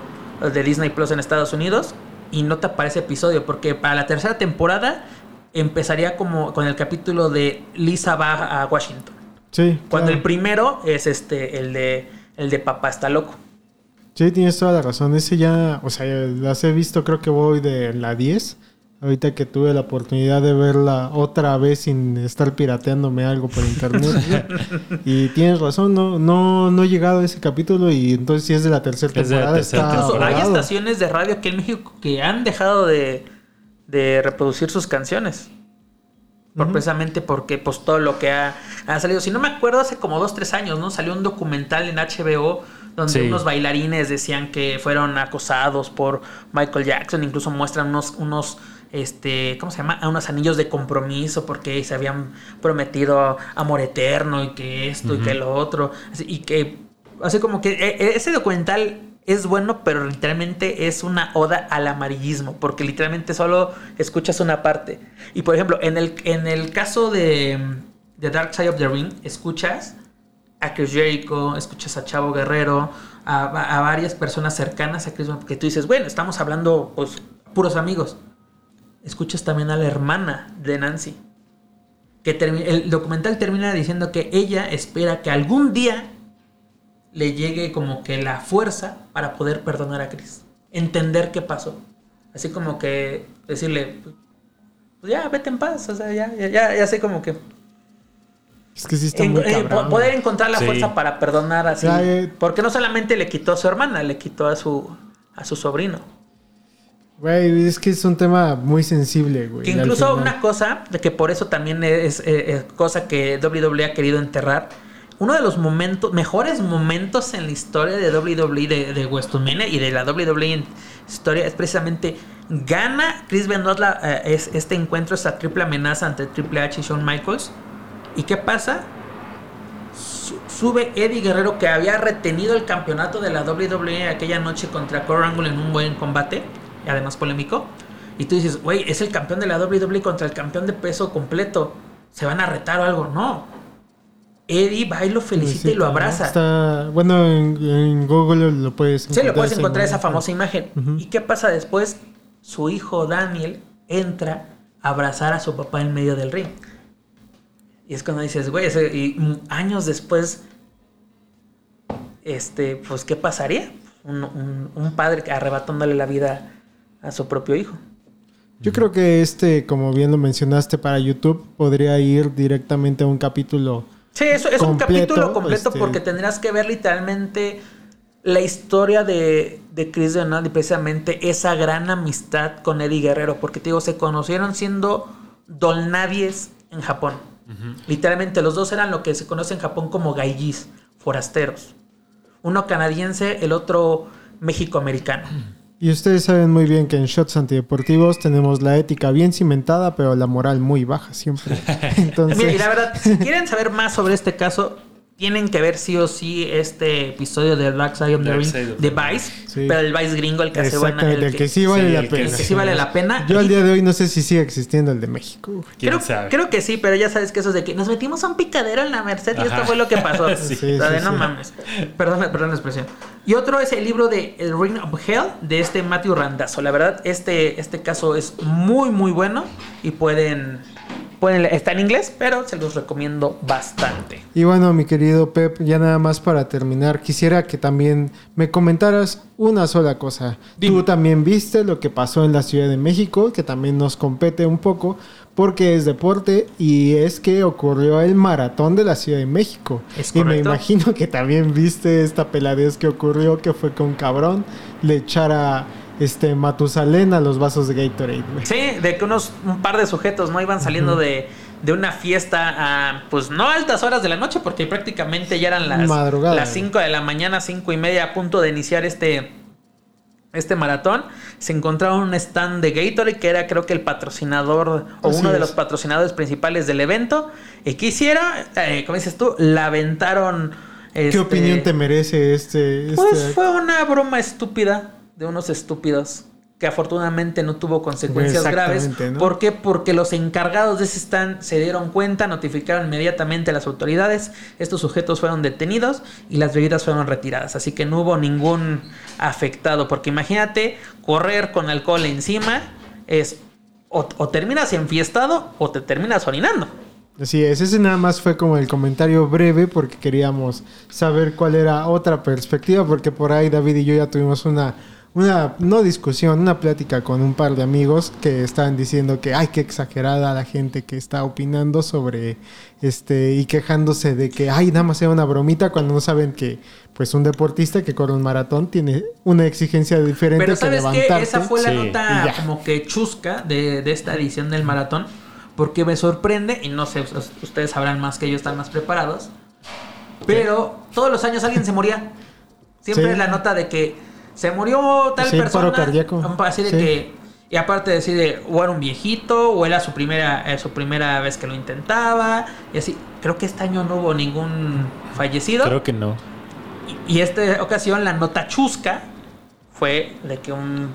de Disney Plus en Estados Unidos y no te aparece episodio porque para la tercera temporada empezaría como con el capítulo de Lisa va a Washington. Sí. Cuando claro. el primero es este el de el de papá está loco. Sí, tienes toda la razón. Ese ya, o sea, las he visto, creo que voy de la 10. Ahorita que tuve la oportunidad de verla otra vez sin estar pirateándome algo por internet. y tienes razón, no, no, no he llegado a ese capítulo y entonces si es de la tercera Es de la temporada. tercera está Incluso hay estaciones de radio aquí en México que han dejado de, de reproducir sus canciones. Por precisamente porque pues todo lo que ha, ha salido. Si no me acuerdo, hace como dos, tres años, ¿no? Salió un documental en HBO donde Sí. unos bailarines decían que fueron acosados por Michael Jackson. Incluso muestran unos, unos este, ¿cómo se llama? A unos anillos de compromiso porque se habían prometido amor eterno y que esto y que lo otro. Así- y que, así como que eh, eh, ese documental es bueno, pero literalmente es una oda al amarillismo, porque literalmente solo escuchas una parte. Y por ejemplo, en el, en el caso de, de Dark Side of the Ring, escuchas a Chris Jericho, escuchas a Chavo Guerrero, a, a varias personas cercanas a Chris Benoit, que tú dices, bueno, estamos hablando, pues, puros amigos. Escuchas también a la hermana de Nancy. Que el documental termina diciendo que ella espera que algún día le llegue como que la fuerza para poder perdonar a Chris. Entender qué pasó. Así como que decirle, pues ya, vete en paz. O sea, ya, ya, ya, ya sé como que... Es que sí está en- muy eh, cabrón. poder encontrar la Sí. fuerza para perdonar así. Ya, eh. Porque no solamente le quitó a su hermana, le quitó a su, a su sobrino. Güey, es que es un tema muy sensible, güey. Que incluso una cosa, de que por eso también es, eh, es cosa que WWE ha querido enterrar. Uno de los momentos, mejores momentos en la historia de WWE, de, de WrestleMania y de la WWE en historia, es precisamente gana Chris Benoit la- eh, es, este encuentro, esta triple amenaza ante Triple H y Shawn Michaels. ¿Y qué pasa? Su- Sube Eddie Guerrero que había retenido el campeonato de la WWE aquella noche contra Kurt Angle en un buen combate, y además polémico. Y tú dices, güey, es el campeón de la WWE contra el campeón de peso completo. ¿Se van a retar o algo? No. Eddie va y lo felicita y lo abraza. Está, bueno, en, en Google lo puedes Sí, lo puedes encontrar esa famosa imagen. ¿Y qué pasa después? Su hijo Daniel entra a abrazar a su papá en medio del ring. Y es cuando dices, güey, y años después, este, pues, ¿qué pasaría? Un, un- un padre arrebatándole la vida a su propio hijo. Yo creo que este, como bien lo mencionaste para YouTube, podría ir directamente a un capítulo. Sí, eso es un capítulo completo este- porque tendrás que ver literalmente la historia de, de Chris Benoit y precisamente esa gran amistad con Eddie Guerrero. Porque te digo, se conocieron siendo dolnadies en Japón. Literalmente, los dos eran lo que se conoce en Japón como gaijis, forasteros. Uno canadiense, el otro mexicoamericano. Y ustedes saben muy bien que en Shots Antideportivos tenemos la ética bien cimentada, pero la moral muy baja siempre. Entonces, Mira, y la verdad, si quieren saber más sobre este caso, tienen que ver sí o sí este episodio de Dark Side of the Ring de. Vice, Sí. pero el Vice gringo, el que hace buena. exactamente, el que sí vale sí, la el que- pena. el que sí vale la pena. Yo al día de hoy no sé si sigue existiendo el de México. ¿Quién Creo, sabe? creo que sí, pero ya sabes que eso es de que nos metimos a un picadero en la Merced y esto fue lo que pasó. Sí. Sí, O sea, de sí, no sí. mames. Perdón, perdón la expresión. Y otro es el libro de El Ring of Hell de este Matthew Randazzo. La verdad, este, este caso es muy, muy bueno y pueden, pueden. Está en inglés, pero se los recomiendo bastante. Y bueno, mi querido Pep, ya nada más para terminar, quisiera que también me comentaras una sola cosa. Tú también viste lo que pasó en la Ciudad de México, que también nos compete un poco, porque es deporte y es que ocurrió el maratón de la Ciudad de México. Es y me imagino que también viste esta peladez que ocurrió, que fue con cabrón, le echara este Matusalén a los vasos de Gatorade. güey. Sí, de que unos un par de sujetos no iban saliendo de, de una fiesta a, pues no altas horas de la noche, porque prácticamente ya eran las Madrugada. las 5 de la mañana, cinco y media, a punto de iniciar este, este maratón. Se encontraba un stand de Gatorade, que era creo que el patrocinador o Así uno de los patrocinadores principales del evento. ¿Y qué hicieron? Eh, como dices tú, la aventaron. ¿Qué este, opinión te merece este? pues este- fue una broma estúpida de unos estúpidos que afortunadamente no tuvo consecuencias graves. ¿no? ¿Por qué? Porque los encargados de ese stand se dieron cuenta, notificaron inmediatamente a las autoridades. Estos sujetos fueron detenidos y las bebidas fueron retiradas. Así que no hubo ningún afectado. Porque imagínate correr con alcohol encima es o, o terminas enfiestado o te terminas orinando. Así es, ese nada más fue como el comentario breve porque queríamos saber cuál era otra perspectiva, porque por ahí David y yo ya tuvimos una, una no discusión, una plática con un par de amigos que estaban diciendo que ay, qué exagerada la gente que está opinando sobre este y quejándose de que ay, nada más sea una bromita cuando no saben que pues un deportista que corre un maratón tiene una exigencia diferente Pero que ¿sabes levantarse. Esa fue la Sí, nota como que chusca de, de esta edición del maratón. Porque me sorprende, y no sé, us- ustedes sabrán más que yo, están más preparados. Pero todos los años alguien se moría. Siempre Sí. es la nota de que se murió tal Sí, persona. paro cardíaco. Así de Sí. que. Y aparte de decir, de, o era un viejito, o era su primera, eh, su primera vez que lo intentaba. Y así. Creo que este año no hubo ningún fallecido. Creo que no. Y, y esta ocasión la nota chusca fue de que un,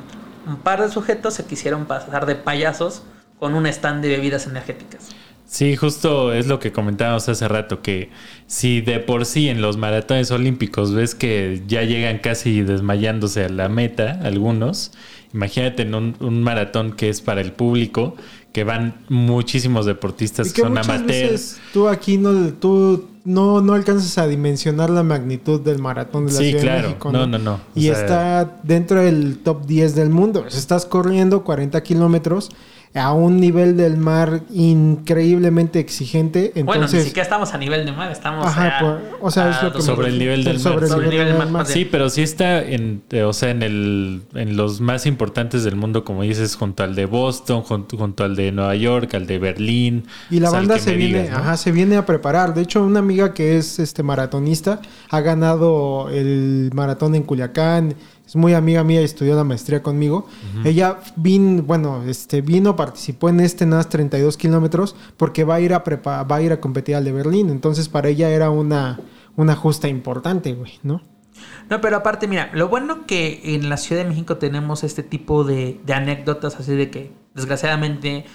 un par de sujetos se quisieron pasar de payasos con un stand de bebidas energéticas. Sí, justo es lo que comentábamos hace rato, que si de por sí en los maratones olímpicos ves que ya llegan casi desmayándose a la meta algunos, imagínate en un, un maratón que es para el público, que van muchísimos deportistas Y que que son amateurs. tú aquí no, tú no, no alcanzas a dimensionar la magnitud del maratón de la Sí, Ciudad claro. de México. No, no, no. O Y sea, está dentro del top 10 del mundo. Estás corriendo 40 kilómetros a un nivel del mar increíblemente exigente. bueno, ni Entonces, siquiera estamos a nivel de mar, estamos Ajá, a- por- o sea, es lo que me- Sobre el nivel del sobre mar. el Sobre el nivel del mar. mar. Sí, pero sí está en, eh, o sea, en el, en los más importantes del mundo, como dices, junto al de Boston, junto, junto al de Nueva York, al de Berlín. Y la o sea, al banda se me viene, digas, ¿no? ajá, se viene a preparar. De hecho, una amiga que es este maratonista ha ganado el maratón en Culiacán. Es muy amiga mía y estudió la maestría conmigo. Ella vino, bueno, este, vino, participó en este NAS 32 kilómetros porque va a ir a prepa- va a ir a competir al de Berlín. Entonces, para ella era una, una justa importante, güey, ¿no? No, pero aparte, mira, lo bueno que en la Ciudad de México tenemos este tipo de, de anécdotas así de que, desgraciadamente,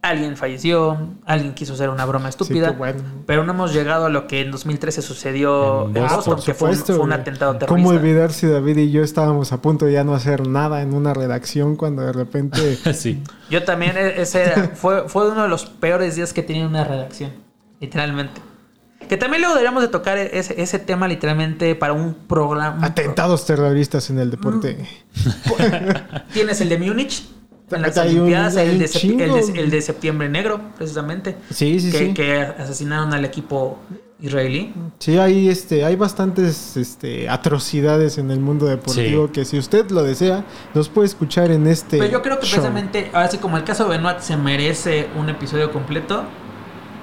alguien falleció, alguien quiso hacer una broma estúpida, qué bueno. pero no hemos llegado a lo que en 2013 sucedió En Boston. Boston, que fue un, fue un güey. atentado terrorista. ¿Cómo olvidar si David y yo estábamos a punto de ya no hacer nada en una redacción cuando de repente... sí. Yo también, e- ese era- fue, fue uno de los peores días que en una redacción, literalmente. Que también luego deberíamos de tocar ese, ese tema literalmente para un programa. Atentados terroristas en el deporte. Tienes el de Múnich, en las Hay un- Olimpiadas, hay el, un de sepi- chingo. el de, el de septiembre negro, precisamente. Sí, sí, que, sí. que asesinaron al equipo israelí. Sí, hay, este, hay bastantes este, atrocidades en el mundo deportivo Sí. que si usted lo desea, los puede escuchar en este Pero yo creo que show. precisamente, ahora sí, como el caso de Benoit se merece un episodio completo,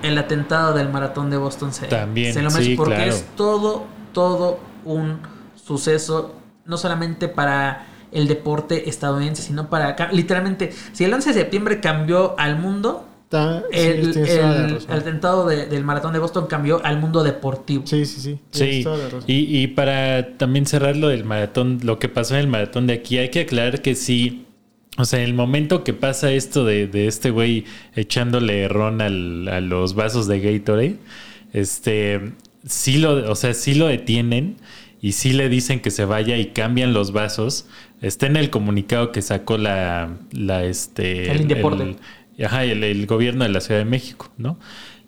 el atentado del maratón de Boston se, También, se lo merece sí, porque claro. es todo, todo un suceso, no solamente para el deporte estadounidense, sino para acá. Literalmente, si el 11 de septiembre cambió al mundo, Está- sí, el, el- atentado de- del maratón de Boston cambió al mundo deportivo. Sí, sí, sí. Sí, y, y para también cerrar lo del maratón, lo que pasó en el maratón de aquí, hay que aclarar que sí, o sea, en el momento que pasa esto de, de este güey echándole ron al- a los vasos de Gatorade, este, sí lo, o sea, sí lo detienen y sí le dicen que se vaya y cambian los vasos. Está en el comunicado que sacó la, la este, El Indeporte. el- ajá, el- el gobierno de la Ciudad de México, ¿no?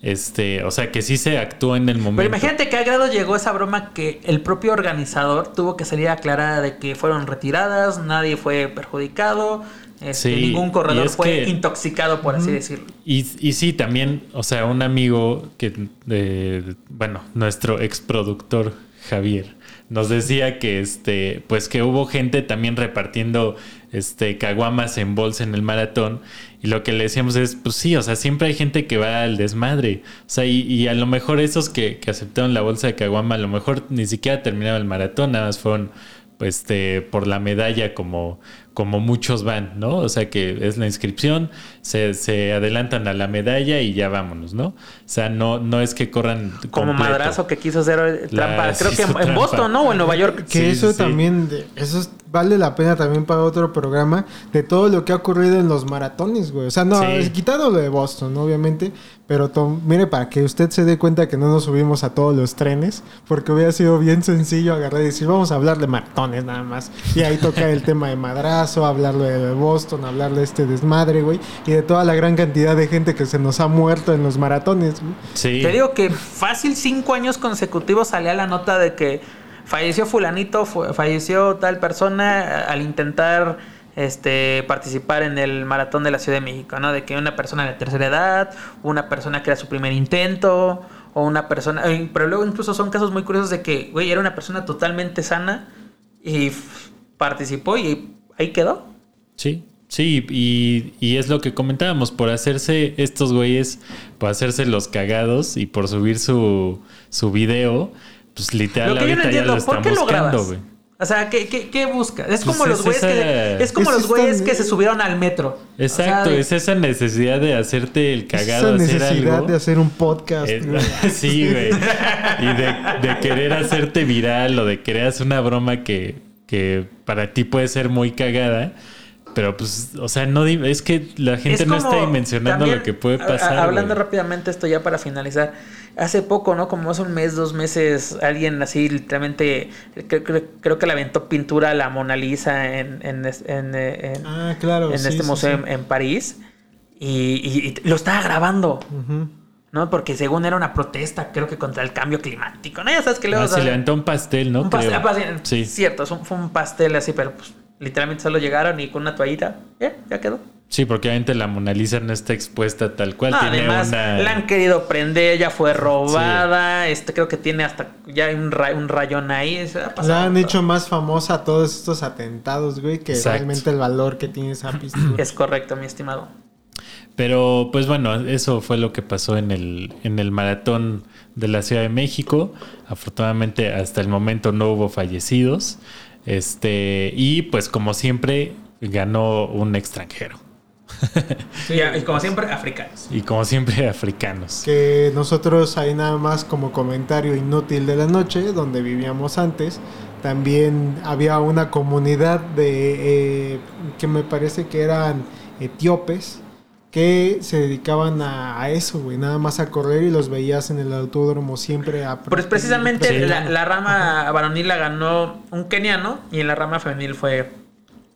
Este, o sea, que sí se actuó en el momento. Pero imagínate que a grado llegó esa broma que el propio organizador tuvo que salir a aclarar de que fueron retiradas, nadie fue perjudicado, este, Sí, ningún corredor fue que- intoxicado, por así decirlo. Y, y sí, también, o sea, un amigo que, eh, bueno, nuestro exproductor Javier, nos decía que, este, pues que hubo gente también repartiendo, este, caguamas en bolsa en el maratón. Y lo que le decíamos es, pues sí, o sea, siempre hay gente que va al desmadre. O sea, y, y a lo mejor esos que, que aceptaron la bolsa de caguama, a lo mejor ni siquiera terminaron el maratón, nada más fueron pues, este, por la medalla como, como muchos van, ¿no? O sea que es la inscripción, se, se adelantan a la medalla y ya vámonos, ¿no? O sea, no, no es que corran Como madrazo que quiso hacer eh, La- trampa. Creo que en, trampa. Boston, ¿no? O en Nueva York. Que Sí, eso sí. también, de- eso es- vale la pena también para otro programa de todo lo que ha ocurrido en los maratones, güey. O sea, no, Sí. quitado lo de Boston, obviamente, pero tom- mire, para que usted se dé cuenta que no nos subimos a todos los trenes, porque hubiera sido bien sencillo agarrar y decir, vamos a hablar de maratones nada más. Y ahí toca el tema de madrazo, hablarlo de Boston, hablar de este desmadre, güey, y de toda la gran cantidad de gente que se nos ha muerto en los maratones, Sí. Te digo que fácil cinco años consecutivos salía la nota de que falleció fulanito, fu- falleció tal persona al intentar este participar en el maratón de la Ciudad de México, ¿no? De que una persona de tercera edad, una persona que era su primer intento, o una persona, pero luego incluso son casos muy curiosos de que, güey, era una persona totalmente sana y participó y ahí quedó. Sí, sí, y, y es lo que comentábamos, por hacerse estos güeyes, por hacerse los cagados y por subir su, su video, pues literal Lo que yo no ya entiendo, lo ¿por están qué lo buscando, grabas? güey. O sea, ¿qué, qué, qué buscas? Es Pues como los es güeyes que es como Es los güeyes que se subieron al metro. Exacto, O sea, de- es esa necesidad de hacerte el cagado, Esa hacer necesidad algo. de hacer un podcast, Es- güey. sí, güey. Y de, de querer hacerte viral o de querer hacer una broma que, que para ti puede ser muy cagada, pero pues, o sea, no es que la gente Es no está dimensionando también, lo que puede a- a- pasar. hablando güey. rápidamente esto ya para finalizar. Hace poco, ¿no? Como hace un mes, dos meses, alguien así literalmente, cre- cre- creo que le aventó pintura a la Mona Lisa en, en, en, eh, en- Ah, claro. en sí, este sí, museo sí. En, en París y, y- y lo estaba grabando. ¿no? Porque según era una protesta, creo que contra el cambio climático, ¿no? Ya sabes que luego... Ah, se levantó un pastel, ¿no? Un pastel, Creo. ah, pastel, Sí. cierto, fue un pastel así, pero pues, literalmente solo llegaron y con una toallita, ya, ya quedó. Sí, porque obviamente la Mona Lisa no está expuesta tal cual. No, tiene además, una. la han querido prender, ya fue robada. Este creo que tiene hasta ya un, ra- un rayón ahí. La han todo. hecho más famosa todos estos atentados, güey, que Exacto. realmente el valor que tiene esa pistola. Es correcto, mi estimado. Pero, pues bueno, eso fue lo que pasó en el, en el maratón de la Ciudad de México. Afortunadamente, hasta el momento no hubo fallecidos. Este, y pues, como siempre, ganó un extranjero. Sí, y como siempre, africanos. Y como siempre, africanos. que nosotros ahí nada más como comentario inútil de la noche, donde vivíamos antes, también había una comunidad de eh, que me parece que eran etíopes que se dedicaban a, a eso, güey, nada más a correr y los veías en el autódromo siempre a... Pues precisamente Sí. la, la rama varonil la ganó un keniano y en la rama femenil fue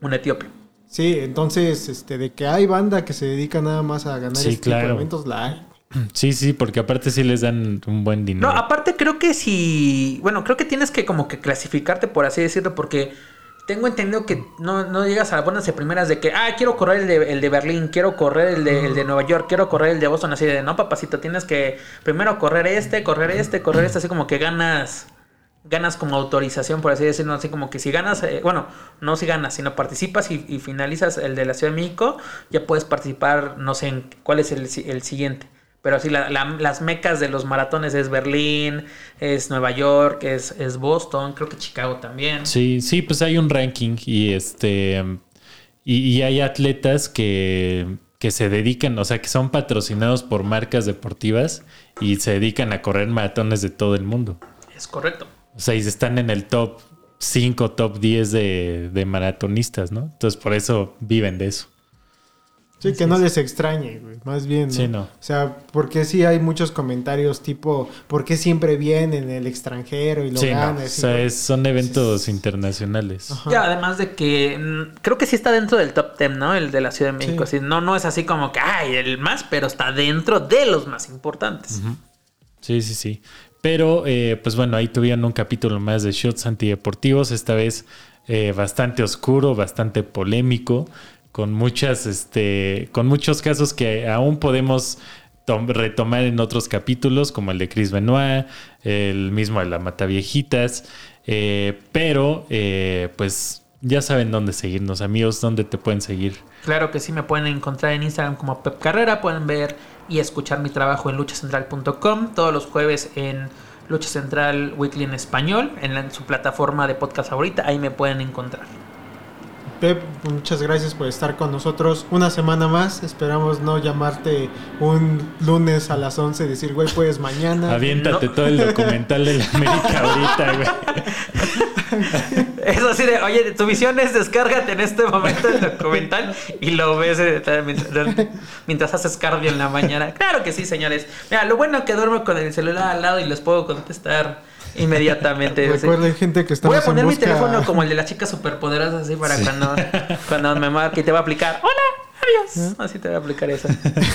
un etíope. Sí, entonces, este, de que hay banda que se dedica nada más a ganar Sí, este tipo de claro. eventos, la hay. Sí, sí, porque aparte sí les dan un buen No, dinero. aparte creo que si. Bueno, creo que tienes que como que clasificarte, por así decirlo, porque tengo entendido que no, no llegas a las buenas de primeras de que, ah, quiero correr el de, el de Berlín, quiero correr el de, el de Nueva York, quiero correr el de Boston, así de, no, papacito, tienes que primero correr este, correr este, correr este, así como que ganas. Ganas como autorización, por así decirlo, así como que si ganas, eh, bueno, no si ganas, sino participas y, y finalizas el de la Ciudad de México, ya puedes participar, no sé en cuál es el, el siguiente. Pero así la- la- las mecas de los maratones es Berlín, es Nueva York, es, es Boston, creo que Chicago también. Sí, sí, pues hay un ranking y este y, y hay atletas que, que se dedican, o sea, que son patrocinados por marcas deportivas y se dedican a correr maratones de todo el mundo. Es correcto. O sea, y están en el top 5, top 10 de, de maratonistas, ¿no? Entonces por eso viven de eso. Sí, que no les extrañe, güey. Más bien, ¿no? Sí, no. O sea, porque sí hay muchos comentarios tipo, ¿por qué siempre vienen el extranjero y lo Sí, no. ganan? O sea, es- son eventos internacionales. Ajá. Ya, además de que mm, creo que sí está dentro del top 10, ¿no? El de la Ciudad de México. Sí. Así, no, no es así como que, ay, el más, pero está dentro de los más importantes. Sí, sí, sí. Pero, eh, pues bueno, ahí tuvieron un capítulo más de Shots Antideportivos, esta vez eh, bastante oscuro, bastante polémico, con muchas, este, con muchos casos que aún podemos tom- retomar en otros capítulos, como el de Chris Benoit, el mismo de la Mataviejitas, eh, pero, eh, pues ya saben dónde seguirnos, amigos, dónde te pueden seguir. Claro que sí, me pueden encontrar en Instagram como Pep Carrera. Pueden ver y escuchar mi trabajo en luchacentral.com todos los jueves en Lucha Central Weekly en español, en, la- en su plataforma de podcast favorita. Ahí me pueden encontrar. Pep, muchas gracias por estar con nosotros una semana más. Esperamos no llamarte un lunes a las 11 y decir, güey, pues mañana. Aviéntate no. todo el documental de la América ahorita, güey. Es así de, oye, tu misión es descárgate en este momento el documental y lo ves eh, mientras, mientras haces cardio en la mañana. Claro que sí, señores. Mira, lo bueno es que duermo con el celular al lado y les puedo contestar inmediatamente. Recuerden, gente, que estamos Voy a poner en mi busca... teléfono como el de las chicas superpoderosas así para cuando, cuando me marque y te va a aplicar. Hola, adiós. Así te va a aplicar eso.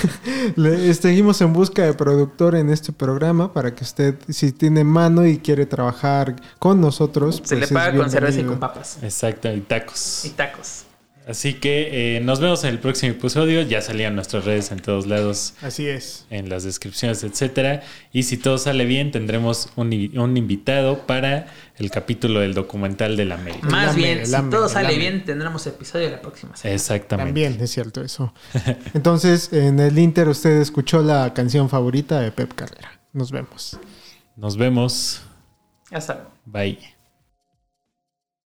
Le- seguimos en busca de productor en este programa para que usted, si tiene mano y quiere trabajar con nosotros, Se pues le paga con cerveza y con papas. Exacto, y tacos. Y tacos. Así que eh, nos vemos en el próximo episodio. Ya salían nuestras redes en todos lados, Así es. en las descripciones, etcétera. Y si todo sale bien, tendremos un, invitado para el capítulo del documental de la América. Más lame, bien, si todo sale lame. bien, tendremos episodio la próxima semana. Exactamente. También es cierto eso. Entonces, en el Inter usted escuchó la canción favorita de Pep Carrera. Nos vemos. Nos vemos. Hasta luego. Bye.